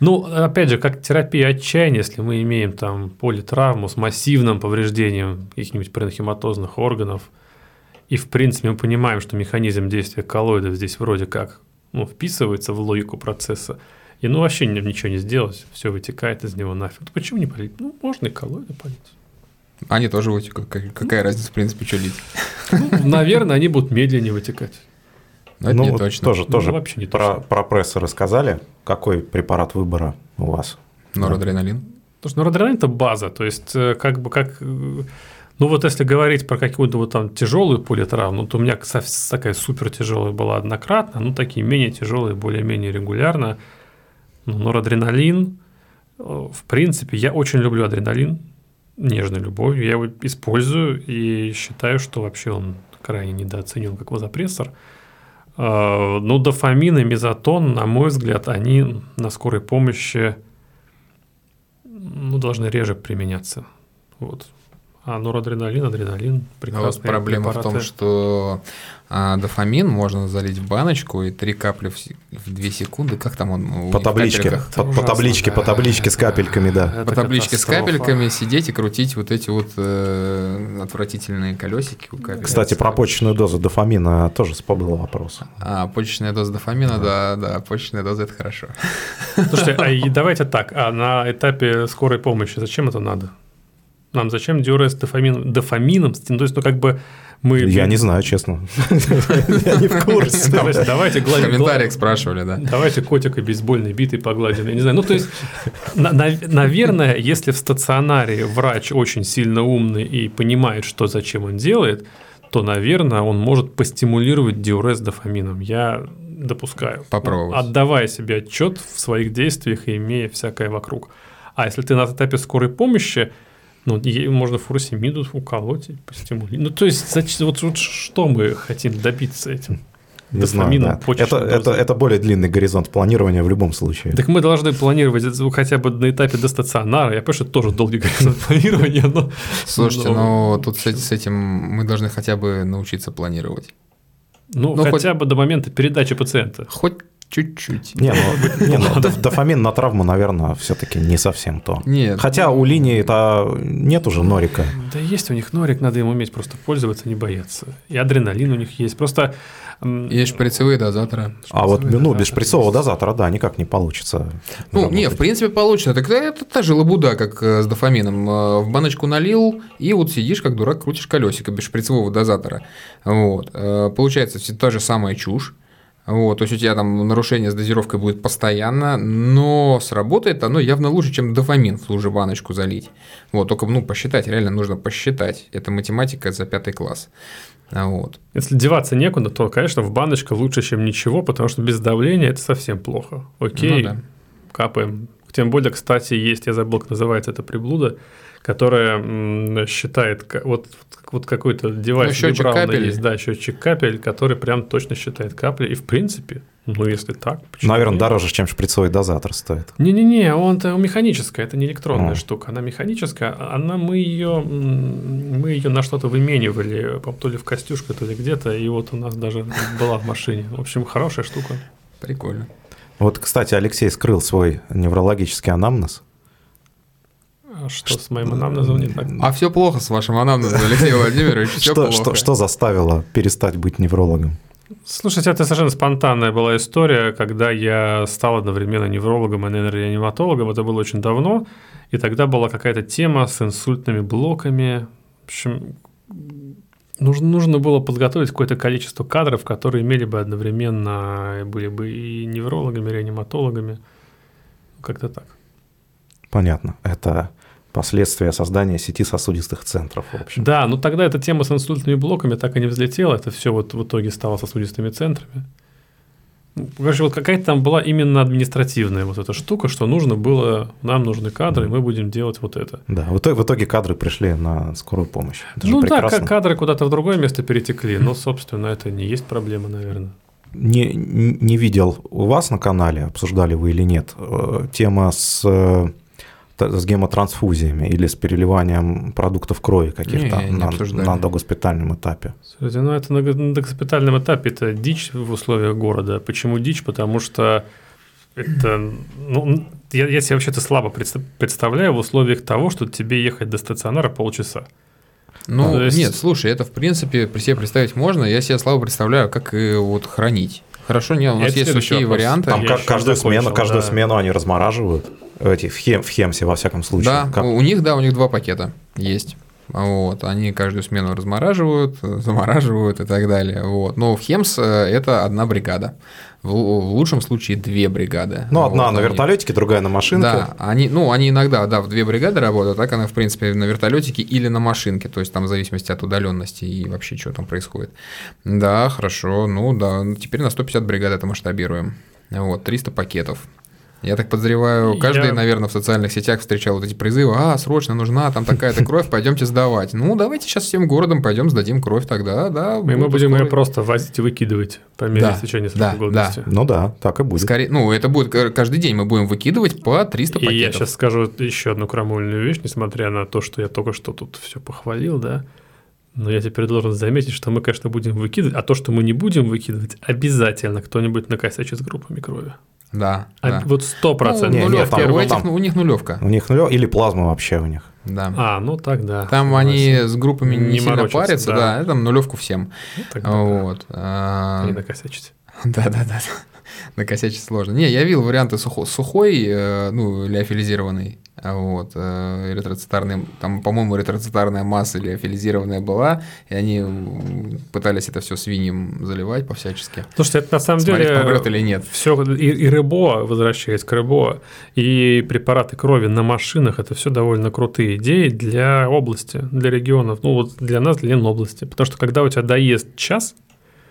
Ну, опять же, как терапия отчаяния, если мы имеем там политравму с массивным повреждением каких-нибудь паренхематозных органов, и, в принципе, мы понимаем, что механизм действия коллоидов здесь вроде как ну, вписывается в логику процесса, и ну вообще ни- ничего не сделать, все вытекает из него нафиг. Ну, Почему не полить? Ну, можно и коллоиды полить. Они тоже вытекают. Как- Какая разница, в принципе, что лить? Ну, наверное, они будут медленнее вытекать. Но это ну, не вот точно. тоже, Ну, тоже вообще не про, точно. про прессы рассказали. Какой препарат выбора у вас? Норадреналин. Потому что норадреналин – это база, то есть э, как бы как… э, Ну вот если говорить про какую-то вот там тяжелую политравму, то у меня такая супер тяжелая была однократно, ну такие менее тяжелые, более-менее регулярно. Ну, норадреналин, э, в принципе, я очень люблю адреналин, нежной любовью. Я его использую и считаю, что вообще он крайне недооценен как вазопрессор. А, Но дофамин и мезотон, на мой взгляд, они на скорой помощи ну, должны реже применяться. Вот. А норадреналин, адреналин, прекрасные а вот проблема препараты. в том, что а, дофамин можно залить в баночку и три капли в, в 2 секунды. Как там он? По табличке, по, по табличке, да. по табличке с капельками, да. Это по табличке с капельками сидеть и крутить вот эти вот э, отвратительные колесики у капель. Кстати, про почечную дозу дофамина тоже был вопрос. А, почечная доза дофамина, да, да, да почечная доза – это хорошо. Слушайте, а давайте так, а на этапе скорой помощи зачем это надо? Нам зачем диурез дофамин, дофамином? Ну, то есть, ну, как бы мы... Я не знаю, честно. <laughs> Я не в курсе. Давайте, давайте гладим. В комментариях спрашивали, да. Давайте котика бейсбольной битой погладим. Я не знаю. Ну, то есть, наверное, если в стационаре врач очень сильно умный и понимает, что зачем он делает, то, наверное, он может постимулировать диурез дофамином. Я допускаю. Попробовать. Отдавая себе отчет в своих действиях и имея всякое вокруг. А если ты на этапе скорой помощи, ну, можно фуросемиду уколоть и постимулировать. Ну, то есть, значит, вот, вот что мы хотим добиться этим? Не знаю, да. это, это, это более длинный горизонт планирования в любом случае. Так мы должны планировать хотя бы на этапе до стационара. Я понимаю, что это тоже долгий горизонт планирования, но... Слушайте, но, но тут с, с этим мы должны хотя бы научиться планировать. Ну, ну хотя хоть... бы до момента передачи пациента. Хоть Чуть-чуть. Не, ну, <laughs> не, ну дофамин на травму, наверное, все-таки не совсем то. Нет. Хотя у линии это нет уже норика. Да есть у них норик, надо им уметь просто пользоваться, не бояться. И адреналин у них есть. Просто есть шприцевые дозаторы. А вот ну, без шприцового дозатора, да, никак не получится. Ну, не, в принципе, получится. Так это та же лабуда, как э, с дофамином. Э, в баночку налил, и вот сидишь, как дурак, крутишь колесико без шприцевого дозатора. Вот. Э, получается все та же самая чушь. Вот, то есть у тебя там нарушение с дозировкой будет постоянно, но сработает оно явно лучше, чем дофамин в ту же баночку залить. Вот, только ну, посчитать, реально нужно посчитать. Это математика за пятый класс. Вот. Если деваться некуда, то, конечно, в баночка лучше, чем ничего, потому что без давления это совсем плохо. Окей, ну, да. капаем. Тем более, кстати, есть, я забыл, как называется это приблуда, которая считает, вот, вот какой-то девайс ну, счетчик капель. есть, да, счетчик капель, который прям точно считает капли, и в принципе, ну если так, Наверное, нет? дороже, чем шприцовый дозатор стоит. Не-не-не, он-то механическая, это не электронная О. штука, она механическая, она, мы ее, мы ее на что-то выменивали, то ли в Костюшка, то ли где-то, и вот у нас даже была в машине. В общем, хорошая штука. Прикольно. Вот, кстати, Алексей скрыл свой неврологический анамнез. А что с моим анамнезом не так? А все плохо с вашим анамнезом, Алексей Владимирович, все что, плохо. Что, что заставило перестать быть неврологом? Слушайте, это совершенно спонтанная была история, когда я стал одновременно неврологом и нейрореаниматологом. Это было очень давно, и тогда была какая-то тема с инсультными блоками. В общем, нужно, нужно было подготовить какое-то количество кадров, которые имели бы одновременно, были бы и неврологами, и реаниматологами. Как-то так. Понятно. Это последствия создания сети сосудистых центров. В общем. Да, но тогда эта тема с инсультными блоками так и не взлетела. Это все вот в итоге стало сосудистыми центрами. Короче, вот какая-то там была именно административная вот эта штука, что нужно было, нам нужны кадры, мы будем делать вот это. Да, в итоге, в итоге кадры пришли на скорую помощь. Это ну да, кадры куда-то в другое место перетекли, но, собственно, это не есть проблема, наверное. Не, не видел у вас на канале, обсуждали вы или нет, э, тема с э, с гемотрансфузиями или с переливанием продуктов крови каких-то не, не на, на догоспитальном этапе. Слушайте, ну это на, на догоспитальном этапе это дичь в условиях города. Почему дичь? Потому что это, ну, я, я себе вообще-то слабо представляю в условиях того, что тебе ехать до стационара полчаса. Ну, есть... нет, слушай, это в принципе при себе представить можно. Я себе слабо представляю, как и вот хранить. Хорошо, нет, у нас есть сухие варианты. Там как, каждую, смену, каждую да. смену они размораживают. Эти, в, хем, в Хемсе, во всяком случае. Да, как? у них, да, у них два пакета есть. Вот, они каждую смену размораживают, <laughs> замораживают и так далее. Вот. Но в Хемс э, это одна бригада. В, в лучшем случае две бригады. Ну, вот, одна на вертолетике, другая на машинке. Да, они, ну, они иногда, да, в две бригады работают, так она, в принципе, на вертолетике или на машинке, то есть там в зависимости от удаленности и вообще, что там происходит. Да, хорошо, ну да, теперь на 150 бригад это масштабируем. Вот, 300 пакетов. Я так подозреваю, каждый, Я- наверное, в социальных сетях встречал вот эти призывы, а, срочно нужна там такая-то кровь, пойдемте сдавать. Ну, давайте сейчас всем городом пойдем сдадим кровь тогда, да. И мы будем ее скорые. просто возить и выкидывать по мере Да, истечения да, срока годности. Ну да, так и будет. Скорее, ну, это будет каждый день мы будем выкидывать по 300 И я пакетов. сейчас скажу еще одну крамольную вещь, несмотря на то, что я только что тут все похвалил, да. Но я теперь должен заметить, что мы, конечно, будем выкидывать, а то, что мы не будем выкидывать, обязательно кто-нибудь накосячит с группами крови. Да, А да. Вот сто Ну, процентов. Не, не, нулевка, там- у, этих, там- ну, у них нулевка. У них нулё или плазма вообще у них. Да. А, ну так да. Там они с группами не, Не сильно парятся, да. да, там нулевку всем. Ну, тогда Вот. да, а, не накосячить. <laughs> Да, да, да. <laughs> Накосячить сложно. Не, я видел варианты сухо- сухой, э, ну, леофилизированный. Вот, э, эритроцитарный, там, по-моему, эритроцитарная масса леофилизированная была, и они пытались это все свиньям заливать по-всячески. Слушайте, это на самом Смотреть, деле помрет или нет. все и, и РЭБО, возвращаясь к РЭБО, и препараты крови на машинах, это все довольно крутые идеи для области, для регионов, ну вот для нас, для Ленобласти. Потому что когда у тебя доест час,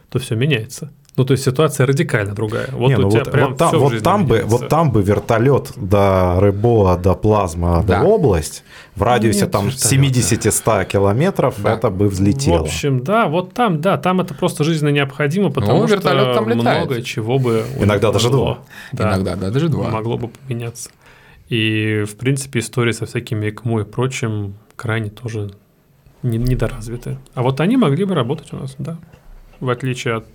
то все меняется. Ну, то есть ситуация радикально другая. Вот Не, у ну тебя вот, прям вот там, вот жизни там бы, вот там бы вертолет до Рыбоа, до Плазма, Да. до область в радиусе Нет там вертолета. 70-100 километров Да. это бы взлетело. В общем, да, вот там, да, там это просто жизненно необходимо, потому что вертолет там летает. много чего бы Иногда даже могло, два. да, Иногда, да, даже два. могло бы поменяться. И, в принципе, истории со всякими ЭКМО и прочим крайне тоже не- недоразвиты. А вот они могли бы работать у нас, да. В отличие от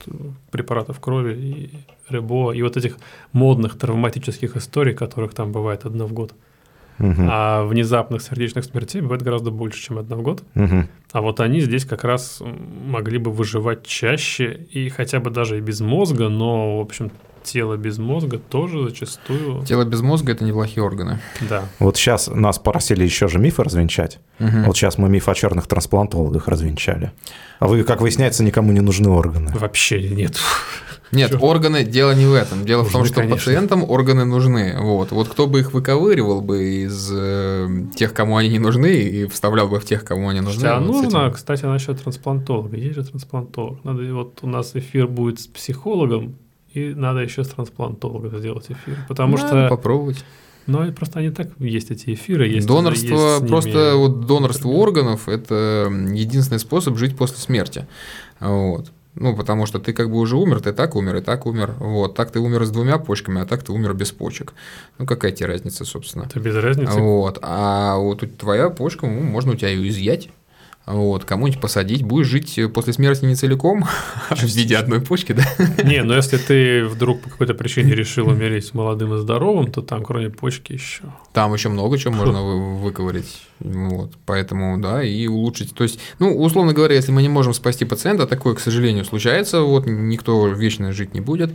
препаратов крови и РЭБО, и вот этих модных травматических историй, которых там бывает одна в год. Мгм. А внезапных сердечных смертей бывает гораздо больше, чем одна в год. Мгм. А вот они здесь как раз могли бы выживать чаще и хотя бы даже и без мозга, но, в общем, тело без мозга тоже зачастую... Тело без мозга – это неплохие органы. Да. Вот сейчас нас просили еще же мифы развенчать. Мгм. Вот сейчас мы миф о черных трансплантологах развенчали. А вы, как выясняется, никому не нужны органы. Вообще нет. Нет, Чё? органы, дело не в этом. Дело в том, Нужны, что конечно. пациентам органы нужны. Вот. вот кто бы их выковыривал бы из э, тех, кому они не нужны, и вставлял бы в тех, кому они нужны. а вот нужно, этим. кстати, насчет трансплантолога. Есть же трансплантолог. Надо, вот у нас эфир будет с психологом, и надо еще с трансплантологом сделать эфир. Потому Надо что, попробовать. и просто они так, есть эти эфиры. Есть, Донорство, есть ними- просто вот донорство органов – это единственный способ жить после смерти. Вот. Ну, потому что ты как бы уже умер, ты так умер, и так умер. Вот. Так ты умер с двумя почками, а так ты умер без почек. Ну, какая тебе разница, собственно? Это без разницы. Вот. А вот твоя почка, ну, можно у тебя ее изъять. Вот, кому-нибудь посадить, будешь жить после смерти не целиком, <laughs> а в виде одной почки, да? Не, но если ты вдруг по какой-то причине решил умереть молодым и здоровым, то там кроме почки еще. Там еще много чего можно вы- выковырять. Вот. Поэтому, да, и улучшить. То есть, ну, условно говоря, если мы не можем спасти пациента, такое, к сожалению, случается, вот никто вечно жить не будет,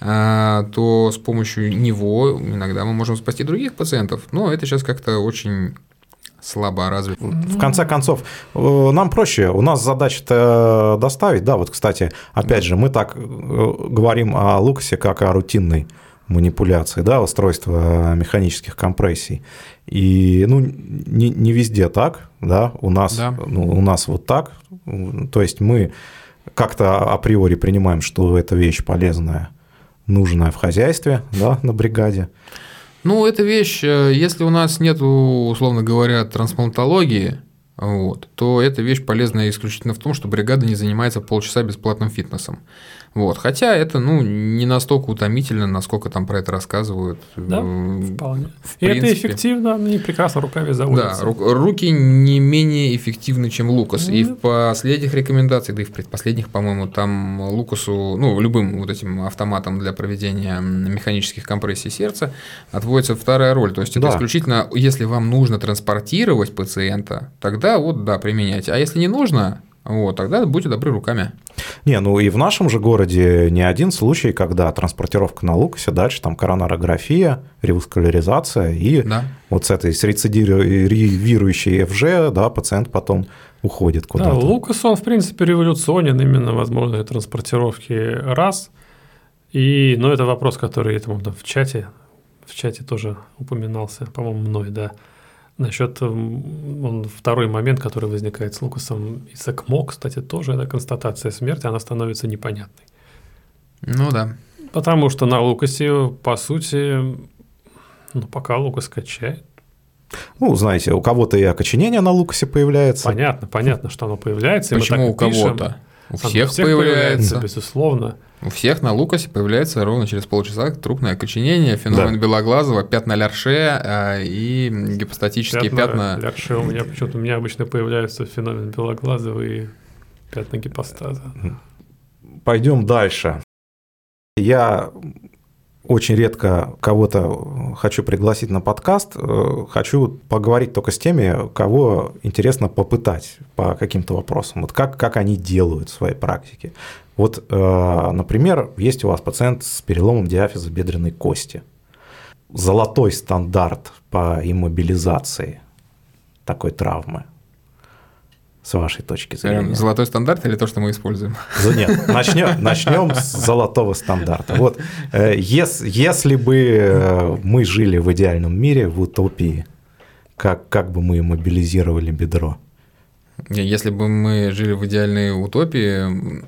а, то с помощью него иногда мы можем спасти других пациентов. Но это сейчас как-то очень слабо развито. В конце концов, э, нам проще. У нас задача-то доставить. Да, вот, кстати, опять же, мы так э, говорим о Лукасе как о рутинной манипуляции, да, устройства механических компрессий. И, ну, не, не везде так, да, у нас, Да. ну, у нас вот так. То есть мы как-то априори принимаем, что эта вещь полезная, нужная в хозяйстве, да, на бригаде. Ну, эта вещь, э, если у нас нет, условно говоря, трансплантологии, вот, то эта вещь полезна исключительно в том, что бригада не занимается полчаса бесплатным фитнесом. Вот. Хотя это ну, не настолько утомительно, насколько там про это рассказывают. Да, Э, Вполне. в И это эффективно, они прекрасно руками Да, заводятся. ру- руки не менее эффективны, чем Лукас. И Ну, в последних рекомендациях, да и в предпоследних, по-моему, там Лукасу, ну, любым вот этим автоматом для проведения механических компрессий сердца отводится вторая роль. То есть это Да. исключительно, если вам нужно транспортировать пациента, тогда вот, да, применяйте. А если не нужно, вот, тогда будьте добры руками. Не, ну и в нашем же городе не один случай, когда транспортировка на Лукасе, дальше там коронарография, реваскуляризация, и Да. вот с этой с рецидивирующей ФЖ, да, пациент потом уходит Да, куда-то. Лукас, он, в принципе, революционен именно возможной транспортировки раз. И, ну, это вопрос, который этому там, в чате, в чате тоже упоминался, по-моему, мной, да. Насчет м, он, второй момент, который возникает с Лукасом и ЭКМО, кстати, тоже это констатация смерти, она становится непонятной. Ну да. Потому что на Лукасе, по сути, Ну, пока Лукас качает. Ну, знаете, у кого-то и окоченение на Лукасе появляется. Понятно, понятно, что оно появляется. и мы Почему у кого-то? У Оно всех, появляется. безусловно. У всех на Лукасе появляется ровно через полчаса трупное окоченение, феномен Да. белоглазого, пятна Лярше а, и гипостатические пятна. Лярше у меня почему-то у меня обычно появляются феномен белоглазого и пятна гипостаза. Пойдем дальше. Я очень редко кого-то хочу пригласить на подкаст. Э, Хочу поговорить только с теми, кого интересно попытать по каким-то вопросам. Вот как, как они делают в своей практике. Вот, э, например, есть у вас пациент с переломом диафиза бедренной кости. Золотой стандарт по иммобилизации такой травмы, с вашей точки зрения. Прям Золотой стандарт или то, что мы используем? <laughs> Нет, начнем, начнем с золотого стандарта. Вот, э, ес- если бы э, мы жили в идеальном мире, в утопии, как, как бы мы мобилизировали бедро? Если бы мы жили в идеальной утопии,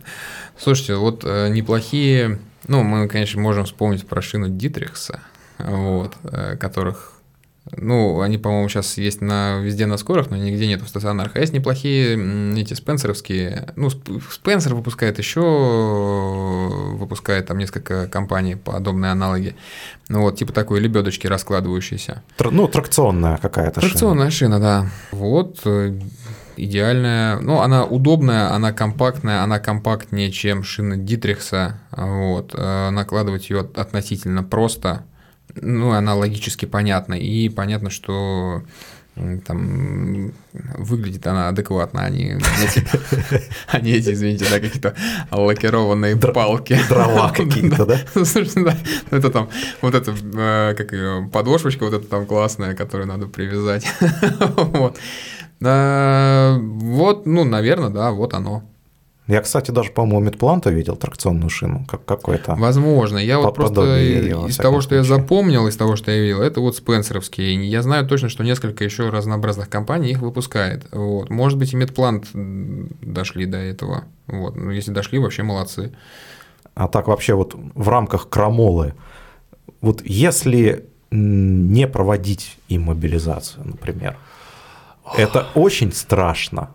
слушайте, вот э, неплохие, ну, мы, конечно, можем вспомнить про шину Дитрихса, вот, э, которых, ну, они, по-моему, сейчас есть на, везде на скорых, но нигде нет в стационарах. А есть неплохие эти спенсеровские, ну, Сп- Спенсер выпускает еще, выпускает там несколько компаний подобные аналоги, ну, вот, типа такой лебедочки раскладывающиеся. Тр- ну, тракционная какая-то шина. Тракционная шина, да. Вот, э, идеальная. Ну, она удобная, она компактная, она компактнее, чем шина Дитрихса. Вот. э, Накладывать ее относительно просто. Ну, она логически понятна. И понятно, что там выглядит она адекватно, а не эти, <laughs> а эти, извините, да, какие-то лакированные палки. дрова <laughs> какие-то, да? <laughs> Слушайте, да, это там, вот это, э, как ее, подошвочка вот эта там классная, которую надо привязать. Вот. А, Вот, ну, наверное, да, вот оно. Я, кстати, даже, по-моему, Медпланта видел тракционную шину, как какой-то. Возможно. Я вот просто из того, что я случае. запомнил, из того, что я видел, это вот спенсеровские. Я знаю точно, что несколько еще разнообразных компаний их выпускает. Вот. Может быть, и Медплант дошли до этого. Вот. Ну, если дошли, вообще молодцы. А так вообще вот в рамках крамолы, вот если не проводить иммобилизацию, например, это очень страшно.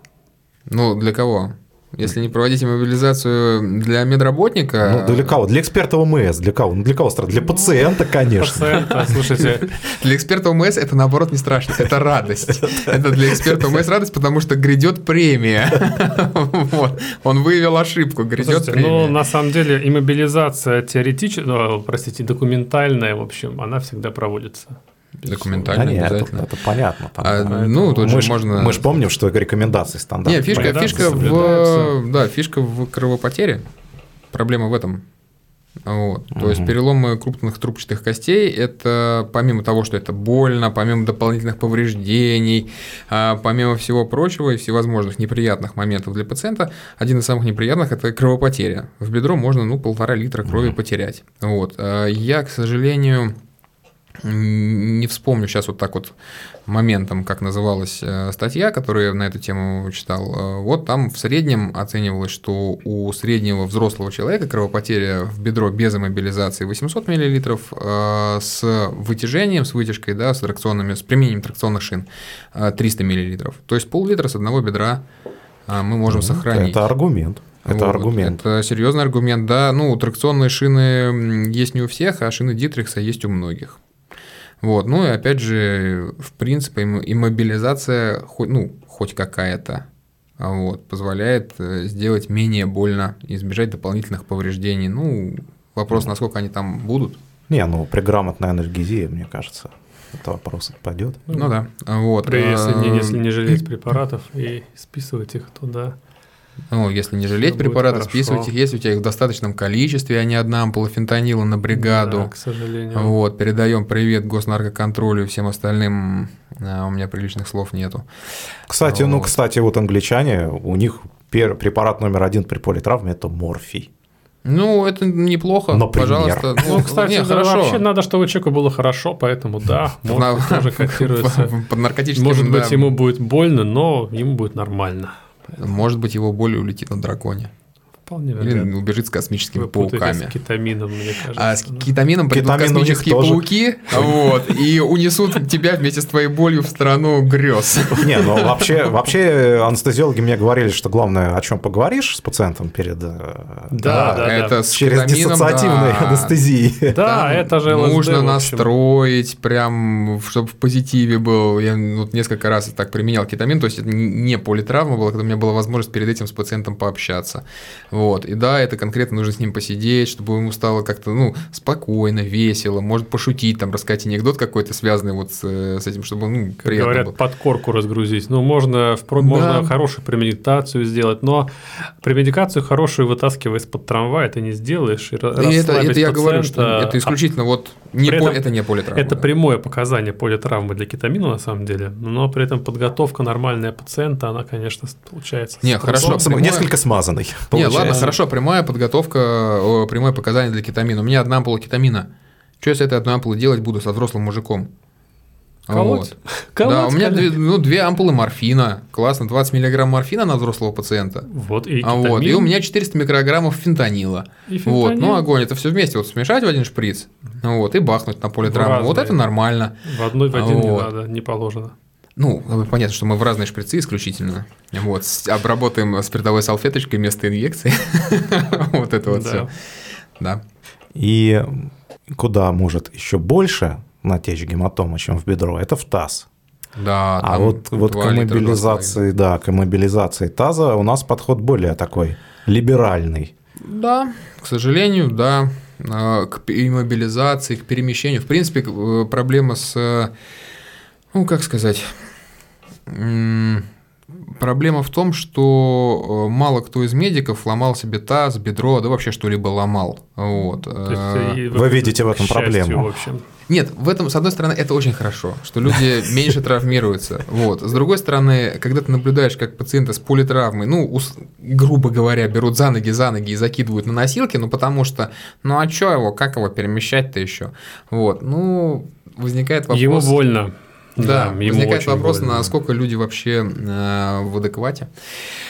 Ну, для кого? Если не проводить мобилизацию для медработника... Ну, для кого? Для эксперта ОМС, для кого? Ну, для кого страшно? Для пациента, конечно. Пациента, слушайте, <laughs> Для эксперта ОМС это наоборот не страшно, это радость. Это для эксперта ОМС радость, потому что грядет премия. <laughs> Вот. Он выявил ошибку, грядет ну, премия. на самом деле, иммобилизация теоретическая, простите, документальная, в общем, она всегда проводится. Документально Да нет, это, обязательно. это понятно. там, А, да. ну, тут же мы, ж, можно... мы ж помним, что рекомендации стандарт. Не, фишка, Рекомендации фишка в, да, фишка в кровопотере. Проблема в этом. Вот. То есть переломы крупных трубчатых костей это помимо того, что это больно, помимо дополнительных повреждений, а, помимо всего прочего и всевозможных неприятных моментов для пациента, один из самых неприятных это кровопотеря. В бедро можно ну полтора литра крови Мгм. потерять. Вот. А Я, к сожалению, не вспомню сейчас вот так вот моментом, как называлась э, статья, которую я на эту тему читал. Э, Вот там в среднем оценивалось, что у среднего взрослого человека кровопотеря в бедро без иммобилизации 800 мл, с вытяжением, с вытяжкой, да, с тракционными, с применением тракционных шин э, 300 мл. То есть пол-литра с одного бедра э, мы можем Ну, сохранить. Это аргумент. Это Вот, аргумент. Это серьезный аргумент, да. Ну, тракционные шины есть не у всех, а шины Дитрихса есть у многих. Вот, ну и опять же, в принципе, иммобилизация, хоть, ну, хоть какая-то, а вот, позволяет э, сделать менее больно, избежать дополнительных повреждений. Ну, вопрос, насколько они там будут. Не, ну при грамотной анальгезии, мне кажется, это вопрос отпадет. Ну да, вот. При- если, не, а, если не жалеть <clears throat> препаратов и списывать их, то да. Ну, если не жалеть препараты, списывать их, если у тебя их в достаточном количестве, а не одна ампула фентанила на бригаду. Да, к сожалению. Вот, передаем привет госнаркоконтролю и всем остальным. А, у меня приличных слов нету. Кстати, ну, Вот. кстати, вот англичане, у них пер- препарат номер один при политравме – это морфий. Ну, это неплохо, Например. пожалуйста. Ну, кстати, не, да, хорошо. вообще надо, чтобы человеку было хорошо, поэтому да, <laughs> может, тоже котируется. <laughs> Под наркотическим, Может быть, да. ему будет больно, но ему будет нормально. Может быть, его боль улетит на драконе. Вполне Или вероятно. убежит с космическими Вы пауками. с кетамином, мне кажется. А с да. кетамином придут Кетамин космические пауки, вот, и унесут тебя вместе с твоей болью в страну грез. Не, ну вообще, вообще анестезиологи мне говорили, что главное, о чем поговоришь с пациентом перед э, Да, да, это да. с через кетамином, диссоциативной да. анестезии. Да, это же ЛСД, нужно настроить, прям, чтобы в позитиве был. Я вот несколько раз так применял кетамин, то есть это не политравма была, когда у меня была возможность перед этим с пациентом пообщаться. Вот. И да, это конкретно нужно с ним посидеть, чтобы ему стало как-то, ну, спокойно, весело, может пошутить, там, рассказать анекдот какой-то, связанный вот с, с этим, чтобы, ну, Как приятно говорят, было. подкорку разгрузить. Ну, можно, в про- Да. можно хорошую премедитацию сделать, но премедикацию хорошую вытаскивая из-под трамвая ты не сделаешь. И, И это, это я говорю, что это исключительно вот не этом это не политравма. Это да. прямое показание политравмы для кетамина, на самом деле, но при этом подготовка нормальная пациента, она, конечно, получается... Не, хорошо. прямое- Несколько смазанный. Не, получается. Ладно, хорошо, прямая подготовка, о, прямое показание для кетамина. У меня одна ампула кетамина. Что я с этой одной ампулой делать буду со взрослым мужиком? Колоть? Вот. <laughs> Колоть, да, у меня две, ну, две ампулы морфина. Классно, 20 миллиграмм морфина на взрослого пациента. Вот, и А вот, и у меня 400 микрограммов фентанила. и Вот, фентанил. ну огонь, это все вместе вот смешать в один шприц, вот, и бахнуть на поле травмы. Вот это нормально. В одной в один не Вот. надо, не положено. Ну, понятно, что мы в разные шприцы исключительно. Вот, обработаем спиртовой салфеточкой вместо инъекции. <laughs> Вот это вот Да. все. Да. И куда может еще больше натечь гематома, чем в бедро, это в таз. Да, А вот, вот к мобилизации, да, к мобилизации таза у нас подход более такой либеральный. Да, к сожалению, да. А, К иммобилизации, к перемещению. В принципе, э, проблема с, э, ну, как сказать, проблема в том, что э, мало кто из медиков ломал себе таз, бедро, да вообще что-либо ломал. Вот. То есть, Э, Вы видите в этом счастью, проблему? В общем. Нет, в этом, с одной стороны, это очень хорошо, что люди <laughs> меньше травмируются. Вот. С другой стороны, когда ты наблюдаешь, как пациенты с политравмой, ну, ус- грубо говоря, берут за ноги, за ноги и закидывают на носилки, ну, потому что, ну, а что его, как его перемещать-то еще? Вот, ну, возникает вопрос... Ему больно. Да, ему возникает очень вопрос, больно. насколько люди вообще э, в адеквате.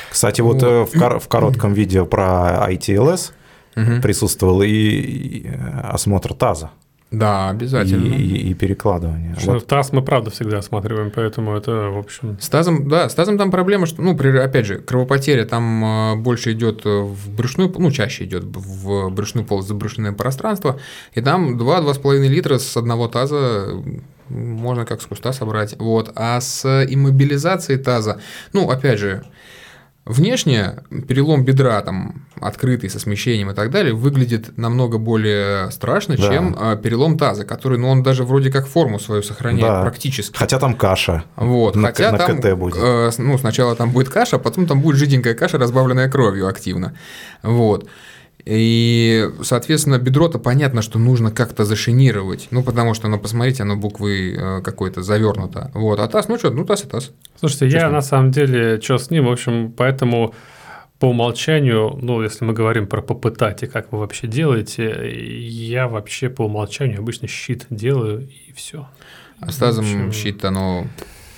Кстати, вот э, в, кор- в коротком видео про ITLS Мгм. присутствовал и, и, э, осмотр таза, Да, и, обязательно. и- и перекладывание. Что Вот Таз мы правда всегда осматриваем, поэтому это, в общем, С тазом, да, с тазом там проблема, что, ну, при, опять же, кровопотеря там э, больше идет в брюшную, ну, чаще идет в брюшную полость, за брюшное пространство, и там 2-2,5 литра с одного таза можно как с куста собрать. Вот. А с иммобилизацией таза, ну, опять же, Внешне перелом бедра, там, открытый, со смещением и так далее, выглядит намного более страшно, Да. чем э, перелом таза, который, ну, он даже вроде как форму свою сохраняет Да. практически. Хотя там каша. Вот, На хотя на там, КТ будет. э, ну, сначала там будет каша, а потом там будет жиденькая каша, разбавленная кровью активно. Вот. И, соответственно, бедро-то понятно, что нужно как-то зашинировать. Ну, потому что, ну, посмотрите, оно буквой э, какой-то завернуто. Вот. А таз, ну что, ну, таз и таз. Слушайте, я Честно. на самом деле, что с ним, в общем, поэтому по умолчанию, ну, если мы говорим про попытать и как вы вообще делаете, я вообще по умолчанию обычно щит делаю и все. А с тазом общем, щит, оно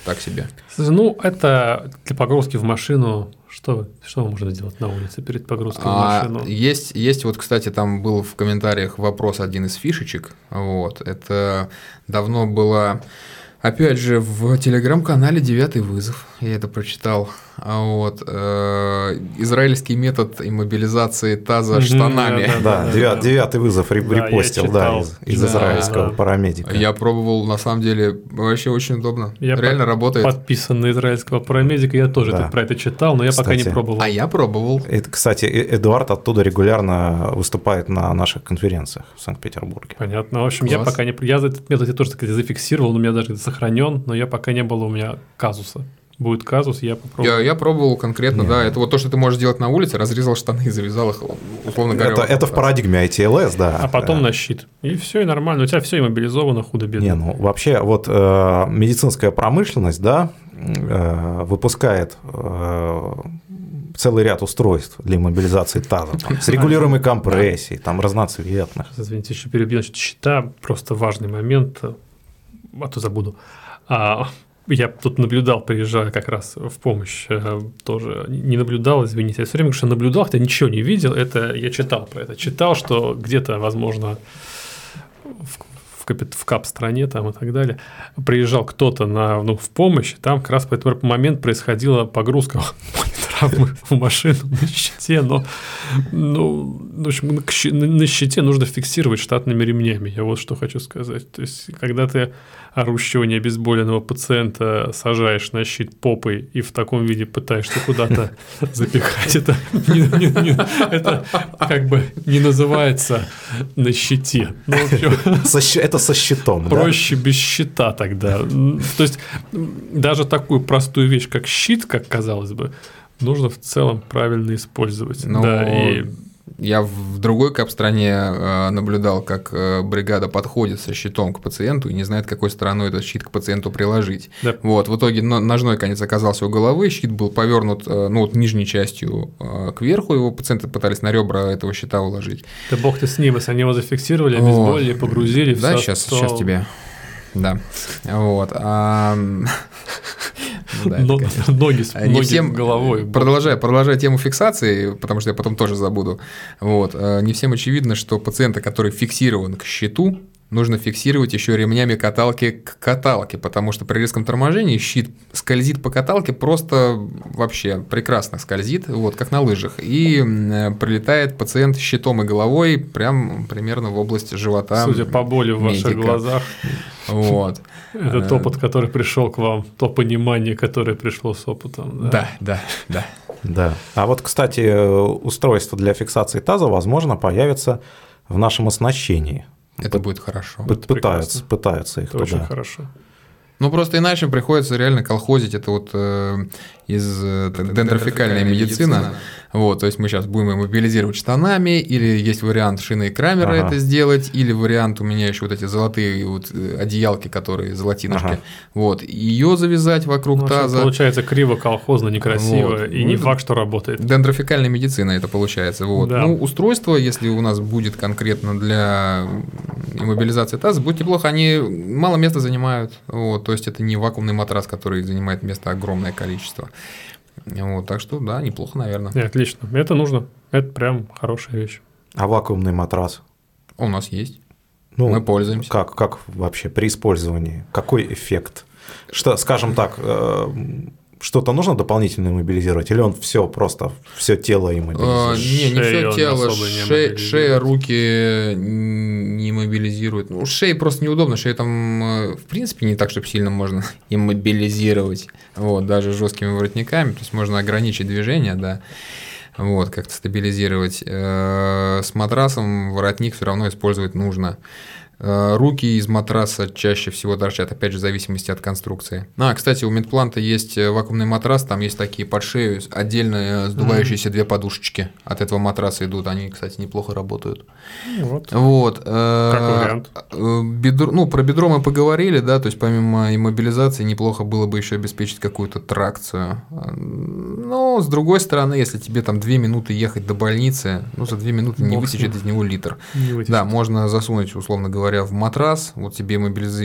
так себе. Ну, это для погрузки в машину. Что, что можно сделать на улице перед погрузкой в А, машину? есть, есть вот, кстати, там был в комментариях вопрос один из фишечек. Вот, это давно было, опять же, в телеграм-канале «Девятый вызов». Я это прочитал. А Вот, э, израильский метод иммобилизации таза штанами. да, Да, да, девя- да. девятый вызов репостил, да, из, израильского парамедика. Я пробовал, на самом деле, вообще очень удобно. Реально работает. Подписан на израильского парамедика, я тоже про это читал, но я пока не пробовал. А я пробовал. Это, кстати, Э- Эдуард оттуда регулярно выступает на наших конференциях в Санкт-Петербурге. Понятно. В общем, я пока не... Я за этот метод я тоже зафиксировал, но у меня даже сохранен, но я пока не было у меня казуса. Будет казус, я попробую. Я, я пробовал конкретно, Не. да. Это вот то, что ты можешь делать на улице, разрезал штаны и завязал их, условно говоря. Это, вот это в парадигме ITLS, да. А потом Э, на щит. И все, и нормально. У тебя все иммобилизовано, худо-бедно. Не, ну вообще вот э, медицинская промышленность, да, э, выпускает э, целый ряд устройств для мобилизации таза, там, с регулируемой компрессией, там разноцветных. Сейчас, Извините, еще перебью. Значит, щита просто важный момент, а то забуду. А, я тут наблюдал, приезжая как раз в помощь, э, тоже не наблюдал, извините, я все время, что наблюдал, хотя ничего не видел, это я читал про это, читал, что где-то, возможно, в, в, в кап-стране там и так далее, приезжал кто-то на, ну, в помощь, там как раз в этот момент происходила погрузка травмы в машину на щите, но ну, в общем, на щите нужно фиксировать штатными ремнями. Я вот что хочу сказать. То есть, когда ты орущего необезболенного пациента сажаешь на щит попой и в таком виде пытаешься куда-то <laughs> запихать, это, как бы не называется на щите. Ну, это со щитом, Проще да? без щита тогда. То есть, даже такую простую вещь, как щит, как казалось бы, нужно в целом правильно использовать. Но да, и... Я в другой кап-стране э, наблюдал, как э, бригада подходит со щитом к пациенту и не знает, какой стороной этот щит к пациенту приложить. Да. Вот, в итоге ножной конец оказался у головы, щит был повернут э, ну, вот, нижней частью кверху, его пациенты пытались на ребра этого щита уложить. Да бог ты с ним, если они его зафиксировали, обезболили, погрузили. Да, сейчас, сейчас тебе. Да. Вот. А... <laughs> Ну, да, Но, ноги с, не ноги всем, головой. Продолжая, продолжая тему фиксации, потому что я потом тоже забуду. Вот, э, не всем очевидно, что пациента, который фиксирован к щиту, нужно фиксировать еще ремнями каталки к каталке, потому что при резком торможении щит скользит по каталке просто вообще прекрасно скользит, вот как на лыжах, и прилетает пациент щитом и головой прям примерно в область живота. Судя по боли в медика. ваших глазах. Вот. Этот э, опыт, который пришел к вам, то понимание, которое пришло с опытом. Да, да, да. Да. А вот, кстати, устройство для фиксации таза, возможно, появится в нашем оснащении. Это будет хорошо. Пытаются, пытаются их Это туда. Очень хорошо. Ну, просто иначе приходится реально колхозить. Это вот э, из э, дендрофикальной медицины. медицина. Вот, то есть мы сейчас будем мобилизировать штанами, или есть вариант шины и крамера ага. это сделать, или вариант у меня еще вот эти золотые вот э, одеялки, которые золотинушки. Ага. Вот, ее завязать вокруг ну, таза. Получается криво, колхозно, некрасиво, вот. и не факт, что работает. Дендрофикальная медицина это получается. Вот. Да. Ну, устройство, если у нас будет конкретно для иммобилизации таза, будет неплохо. Они мало места занимают. Вот, то есть это не вакуумный матрас, который занимает место огромное количество. Вот, так что да, неплохо, наверное. И отлично. Это нужно. Это прям хорошая вещь. А вакуумный матрас? У нас есть. Ну, Мы пользуемся. Как, как вообще при использовании? Какой эффект? Что, скажем так, э, что-то нужно дополнительно мобилизировать, или он все просто все тело иммобилизирует? А, не, не все тело, шея, шея, руки не мобилизирует. Ну, шея просто неудобно, шея там э, в принципе не так, чтобы сильно можно <laughs> иммобилизировать, вот, даже жесткими воротниками, то есть можно ограничить движение, да вот, как-то стабилизировать. Э, с матрасом воротник все равно использовать нужно. Э, руки из матраса чаще всего торчат, опять же, в зависимости от конструкции. А, кстати, у медпланта есть э, вакуумный матрас, там есть такие под шею, отдельно э, сдувающиеся mm-hmm. две подушечки от этого матраса идут. Они, кстати, неплохо работают. Вот. вот как вариант. Бедро, ну, про бедро мы поговорили, да, то есть помимо иммобилизации неплохо было бы еще обеспечить какую-то тракцию. Но, с другой стороны, если тебе там две минуты ехать до больницы, ну, за две минуты Бог не вытечет из него литр. Не вытечет. Да, можно засунуть, условно говоря, говоря, в матрас, вот тебе мобилиз...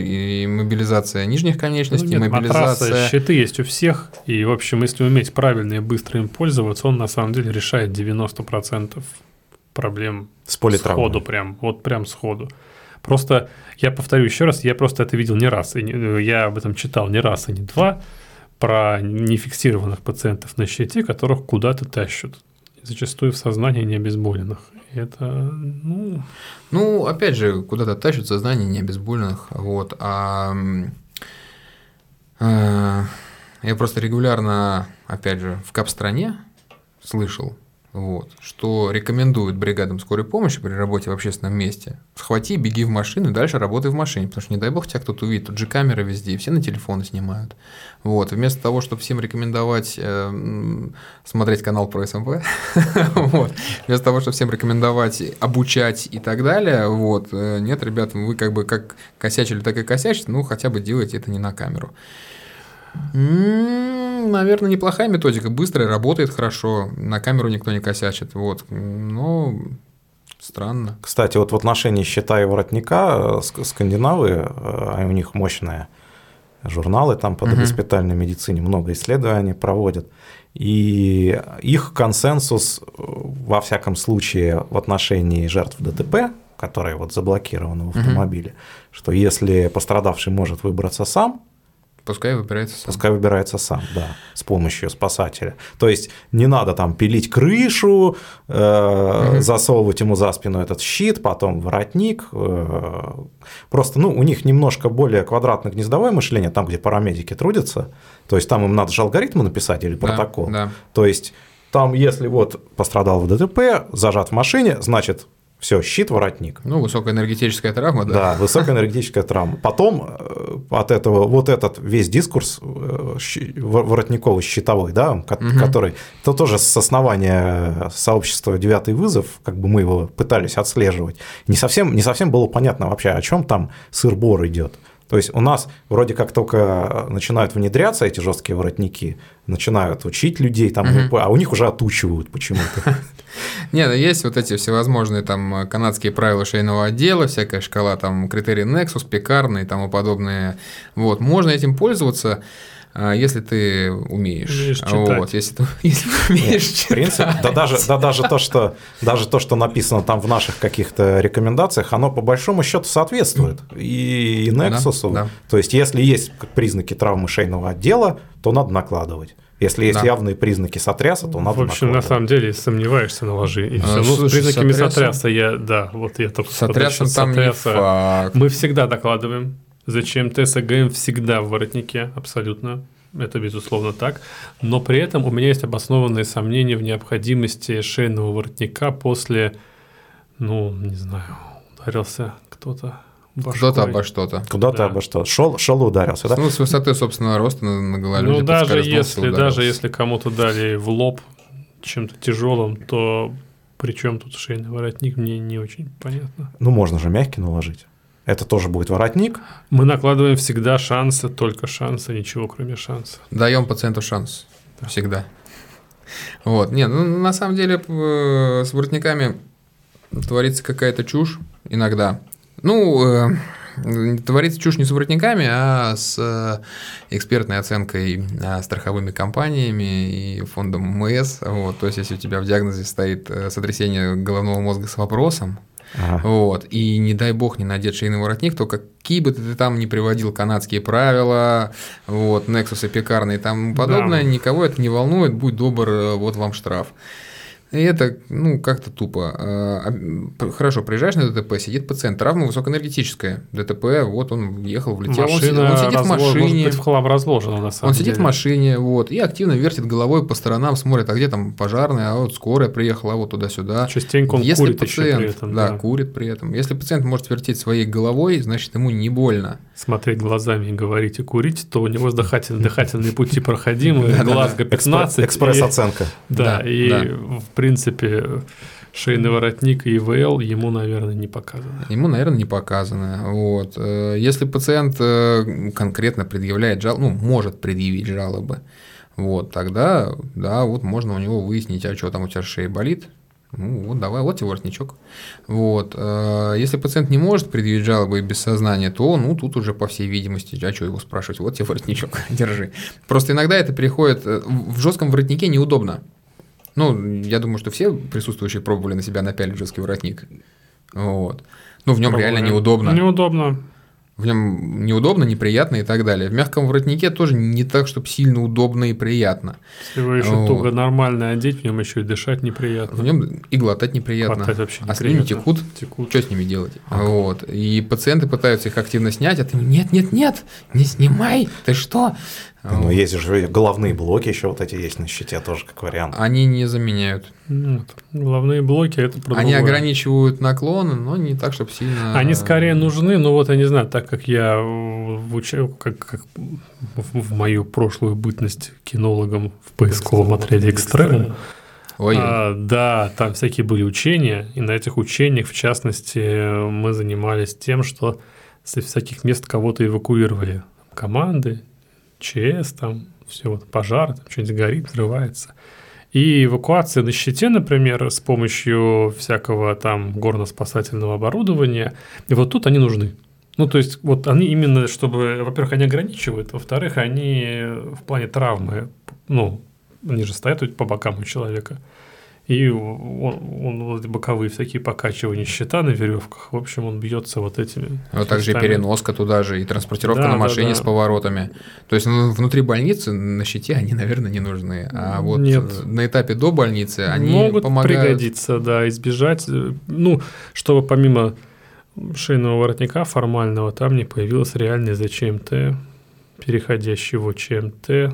мобилизация нижних конечностей, ну, нет, мобилизация... Матрасы, щиты есть у всех, и, в общем, если уметь правильно и быстро им пользоваться, он на самом деле решает 90% проблем с сходу прям, вот прям сходу. Просто, я повторю еще раз, я просто это видел не раз, и не, я об этом читал не раз, и не два, про нефиксированных пациентов на щите, которых куда-то тащат зачастую в сознании необезболенных. Это, ну... Ну, опять же, куда-то тащат сознание необезболенных, вот, а... Э, я просто регулярно, опять же, в кап-стране слышал вот, что рекомендуют бригадам скорой помощи при работе в общественном месте. Схвати, беги в машину и дальше работай в машине, потому что не дай бог тебя кто-то увидит, тут же камеры везде, все на телефоны снимают. Вот, вместо того, чтобы всем рекомендовать э, смотреть канал про СМП, <laughs> вот, вместо того, чтобы всем рекомендовать обучать и так далее, вот, э, нет, ребят, вы как бы как косячили, так и косячите, ну хотя бы делайте это не на камеру. Наверное, неплохая методика, быстрая, работает хорошо, на камеру никто не косячит, вот, но странно. Кстати, вот в отношении щита и воротника э, скандинавы, а у них мощная журналы там по госпитальной медицине, много исследований проводят. И их консенсус, э, во всяком случае, в отношении жертв ДТП, которые вот заблокированы в автомобиле, что если пострадавший может выбраться сам, Пускай выбирается сам. Пускай выбирается сам, да, с помощью спасателя. То есть не надо там пилить крышу, э, засовывать ему за спину этот щит, потом воротник. э, просто, ну, у них немножко более квадратно-гнездовое мышление, там, где парамедики трудятся. То есть там им надо же алгоритмы написать или Да, протокол. Да. То есть там, если вот пострадал в ДТП, зажат в машине, значит, все, щит, воротник. Ну, высокоэнергетическая травма, да. Да, высокоэнергетическая травма. Потом э, от этого вот этот весь дискурс э, воротниковый щитовой, да, который это тоже с основания сообщества «Девятый вызов», как бы мы его пытались отслеживать. Не совсем, не совсем было понятно вообще, о чем там сыр-бор идет. То есть у нас вроде как только начинают внедряться эти жесткие воротники, начинают учить людей, там, Мгм. а у них уже отучивают почему-то. <laughs> Не, ну есть вот эти всевозможные там э, канадские правила шейного отдела, всякая шкала, там критерии Nexus, пекарные и тому подобное. Вот, можно этим пользоваться, если ты умеешь. Умеешь А читать. Вот, если ты <laughs> если ты умеешь В принципе, читать. да даже, да даже то, что даже то, что написано там в наших каких-то рекомендациях, оно по большому счету соответствует и, и Nexus. да. То есть, если есть признаки травмы шейного отдела, то надо накладывать. Если есть Да. явные признаки сотряса, то надо В общем, на накладывать. самом деле, сомневаешься, наложи. И А, все. Ну, с слушай, признаками сотряса- сотряса я, да, вот я только С насчет там не сотряса. факт. Мы всегда докладываем. Зачем ТСГМ всегда в воротнике, абсолютно. Это безусловно так. Но при этом у меня есть обоснованные сомнения в необходимости шейного воротника после, ну, не знаю, ударился кто-то. Кто-то обо что-то. Куда-то Да. обо что? Шел, шел и ударился, да? Ну, с высоты собственного роста на, на гололеде Ну, даже если, ударился. даже если кому-то дали в лоб чем-то тяжелым, то при чем тут шейный воротник, мне не очень понятно. Ну, можно же мягкий наложить. Это тоже будет воротник. Мы накладываем всегда шансы, только шансы, ничего кроме шанса. Даем пациенту шанс. Всегда. Вот. Не, ну, на самом деле э, с воротниками творится какая-то чушь иногда. Ну, э, творится чушь не с воротниками, а с э, экспертной оценкой страховыми компаниями и фондом МС. Вот. То есть, если у тебя в диагнозе стоит сотрясение головного мозга с вопросом, Ага. вот. И не дай бог не надеть шейный воротник, то какие бы ты там ни приводил канадские правила, вот, Nexus и пекарные и тому подобное, Да. никого это не волнует, будь добр, э, вот вам штраф. И это, ну, как-то тупо. А, а, Хорошо, приезжаешь на ДТП, сидит пациент, травма высокоэнергетическая. ДТП, вот он ехал, влетел, Машина он сидит в разлож- машине. Может быть, в хлам разложена, на самом Он деле. сидит в машине, вот, и активно вертит головой по сторонам, смотрит, а где там пожарная, а вот скорая приехала, а вот туда-сюда. Частенько он Если курит еще пациент, при этом. да, да. курит при этом. Если пациент может вертеть своей головой, значит ему не больно. Смотреть глазами и говорить и курить, то у него дыхательные, дыхательные пути проходимые, <laughs> Да-да-да. Глазго 15. и- Экспресс-оценка. Да, и в принципе шейный воротник и ИВЛ ему, наверное, не показано. Ему, наверное, не показано. Вот. Э, Если пациент э, конкретно предъявляет жалобы, ну, может предъявить жалобы, вот, тогда, да, вот можно у него выяснить, а что там у тебя шея болит, ну, вот давай, вот тебе воротничок. Вот. э, Если пациент не может предъявить жалобы без сознания, то, ну, тут уже, по всей видимости, а что его спрашивать, вот тебе воротничок, <laughs> держи. Просто иногда это переходит, э, в жестком воротнике неудобно. Ну, я думаю, что все присутствующие пробовали на себя напялить жесткий воротник. Вот. Ну, в нем реально Пробовали. неудобно. Неудобно. В нем неудобно, неприятно и так далее. В мягком воротнике тоже не так, чтобы сильно удобно и приятно. Если его еще Вот. туго нормально одеть, в нем еще и дышать неприятно. В нем и глотать неприятно. Хватать вообще а слюни неприятно. текут. Текут. Что с ними делать? Вот. И пациенты пытаются их активно снять, а ты нет, нет, нет, не снимай, ты что? Ну, Вот. есть же головные блоки еще вот эти есть на щите тоже как вариант. Они не заменяют. Нет. Головные блоки это про Они другое. ограничивают наклоны, но не так, чтобы сильно. Они скорее нужны, но вот я не знаю, так как я в, как, как в, в мою прошлую бытность кинологом в поисковом отряде «Экстремум», Ой, а, да, там всякие были учения, и на этих учениях, в частности, мы занимались тем, что со всяких мест кого-то эвакуировали. Команды, ЧС, там все вот пожар, там что-нибудь горит, взрывается. И эвакуация на щите, например, с помощью всякого там горно-спасательного оборудования, и вот тут они нужны. Ну, то есть, вот они именно, чтобы, во-первых, они ограничивают, во-вторых, они в плане травмы, ну, они же стоят по бокам у человека. И он, он вот боковые всякие покачивания щита на веревках. В общем, он бьется вот этими. А также и переноска туда же, и транспортировка да, на машине да, да. с поворотами. То есть ну, внутри больницы на щите они, наверное, не нужны. А вот Нет. на этапе до больницы они могут помогают... пригодиться, да, избежать. Ну, чтобы помимо шейного воротника формального там не появилось реальный ЗЧМТ, переходящий в ЧМТ,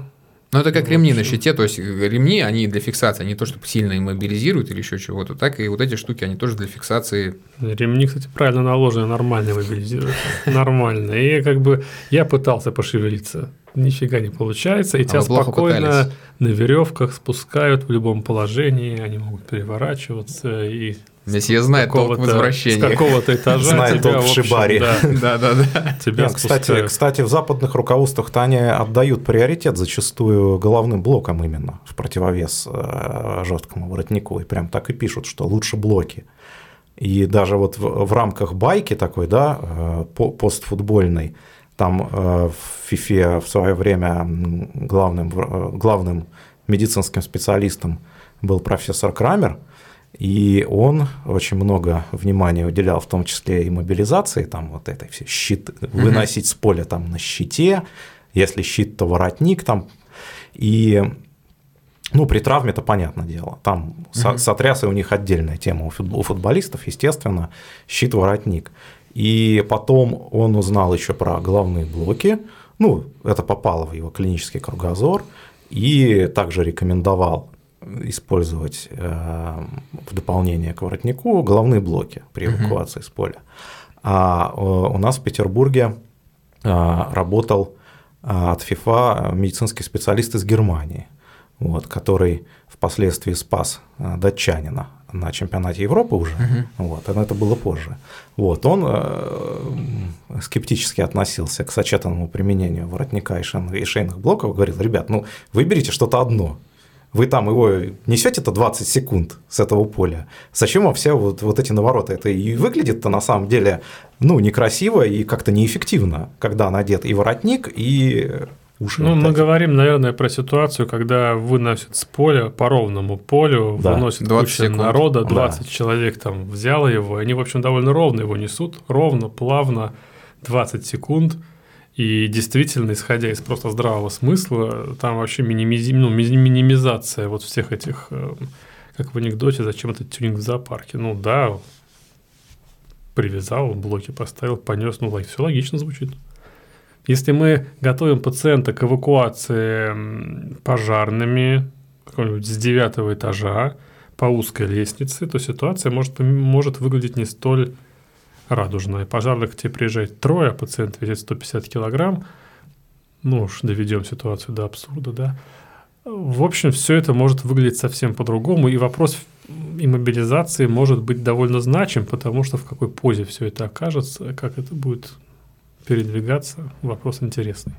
ну, это как ремни на щите, то есть э, ремни, они для фиксации, они то, что сильно иммобилизируют или еще чего-то, так и вот эти штуки, они тоже для фиксации. Ремни, кстати, правильно наложены, нормально иммобилизируют. <laughs> Нормально. И как бы я пытался пошевелиться, нифига не получается, и а тебя спокойно на веревках спускают в любом положении, они могут переворачиваться и Месье знает толк в возвращении. С какого-то этажа знает тебя, толк в шибаре. <laughs> Да, да, да. Тебя кстати, кстати, в западных руководствах-то они отдают приоритет зачастую головным блокам именно в противовес э, жесткому воротнику. И прям так и пишут, что лучше блоки. И даже вот в, в рамках байки такой, да, э, постфутбольной, там э, в ФИФЕ в свое время главным, главным медицинским специалистом был профессор Крамер – и он очень много внимания уделял, в том числе и мобилизации, там вот этой все щит, выносить с поля там на щите, если щит, то воротник там. И ну, при травме это понятное дело. Там угу. сотрясы у них отдельная тема у футболистов, естественно, щит-воротник. И потом он узнал еще про головные блоки, ну, это попало в его клинический кругозор, и также рекомендовал использовать э, в дополнение к воротнику головные блоки при эвакуации с поля. А э, у нас в Петербурге э, работал от ФИФА медицинский специалист из Германии, вот, который впоследствии спас датчанина на чемпионате Европы уже, uh-huh. вот, но это было позже. Вот, он э, скептически относился к сочетанному применению воротника и шейных блоков, говорил, ребят, ну выберите что-то одно, вы там его несете-то 20 секунд с этого поля. Зачем вам все вот, вот эти навороты? Это и выглядит-то на самом деле ну, некрасиво и как-то неэффективно, когда надет и воротник, и уши. Ну, мы говорим, наверное, про ситуацию, когда выносят с поля по ровному полю, да. выносят 20 куча секунд. народа, 20 да. человек там взяло его, они, в общем, довольно ровно его несут, ровно, плавно, 20 секунд – и действительно, исходя из просто здравого смысла, там вообще минимизи... ну, минимизация вот всех этих, э, как в анекдоте, зачем этот тюнинг в зоопарке. Ну да, привязал, блоки поставил, понес, ну все логично звучит. Если мы готовим пациента к эвакуации пожарными с девятого этажа по узкой лестнице, то ситуация может, может выглядеть не столь радужная. Пожарных к тебе приезжает трое, а пациент весит 150 килограмм. Ну уж доведем ситуацию до абсурда, да. В общем, все это может выглядеть совсем по-другому, и вопрос иммобилизации может быть довольно значим, потому что в какой позе все это окажется, как это будет передвигаться, вопрос интересный.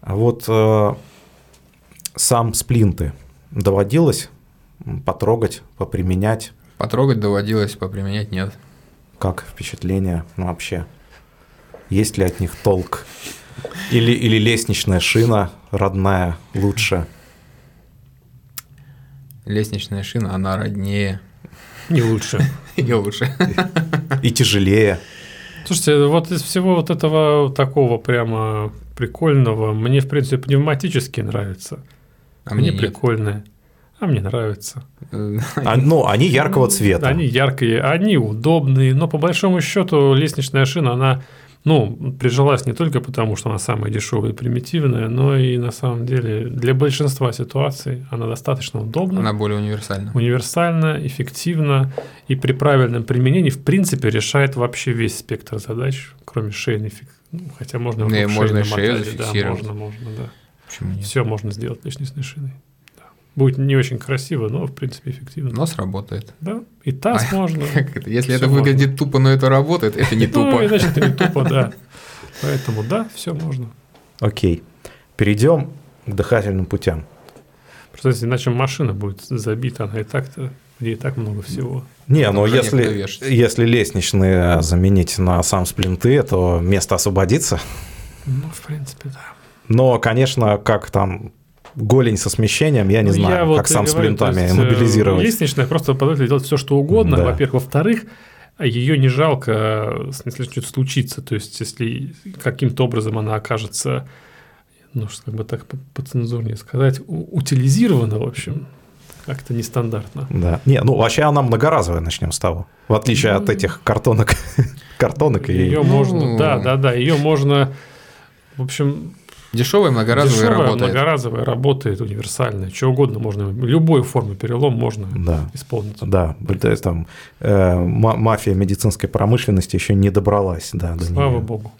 А вот э, сам сплинты доводилось потрогать, поприменять? Потрогать доводилось, поприменять нет. Как впечатление ну, вообще? Есть ли от них толк? Или, или лестничная шина родная лучше? Лестничная шина, она роднее. И лучше. <laughs> И лучше. И тяжелее. Слушайте, вот из всего вот этого такого прямо прикольного, мне, в принципе, пневматические нравятся. А мне, мне прикольные. А мне нравится. А, ну, они яркого цвета. Они яркие, они удобные, но по большому счету лестничная шина, она ну, прижилась не только потому, что она самая дешевая и примитивная, но и на самом деле для большинства ситуаций она достаточно удобна. Она более универсальна. Универсальна, эффективна и при правильном применении в принципе решает вообще весь спектр задач, кроме шейной ну, хотя можно не, можно шею да, можно, можно, да. Почему нет? Все можно сделать лестничной шиной. Будет не очень красиво, но в принципе эффективно. Но сработает. Да. И таз а, можно. <laughs> Это? Если это выглядит можно. тупо, но это работает, это не <laughs> тупо. Ну, значит, это не <laughs> тупо, да. Поэтому да, все можно. Окей. Перейдем к дыхательным путям. Просто иначе машина будет забита, она и так-то где и так много всего. Не, но Уже если, если лестничные заменить на сам сплинты, то место освободится. Ну, в принципе, да. Но, конечно, как там голень со смещением, я не Ну, знаю, я вот как и сам с плинтами есть, э, мобилизировать. Лестничная просто позволяет делать все, что угодно, Да. во-первых. Во-вторых, ее не жалко, если что-то случится. То есть, если каким-то образом она окажется, ну, что как бы так по- поцензурнее сказать, утилизирована, в общем, как-то нестандартно. Да. Не, ну вообще она многоразовая, начнем с того. В отличие от этих картонок, <laughs> картонок и... Ее Ну, можно, да, да, да, ее можно, в общем, Дешевая многоразовая дешевая, работает. многоразовая работает, универсальная, что угодно можно, любой формы перелом можно Да. исполнить. Да, это там э, ма- мафия медицинской промышленности еще не добралась, да, до Слава неё. богу.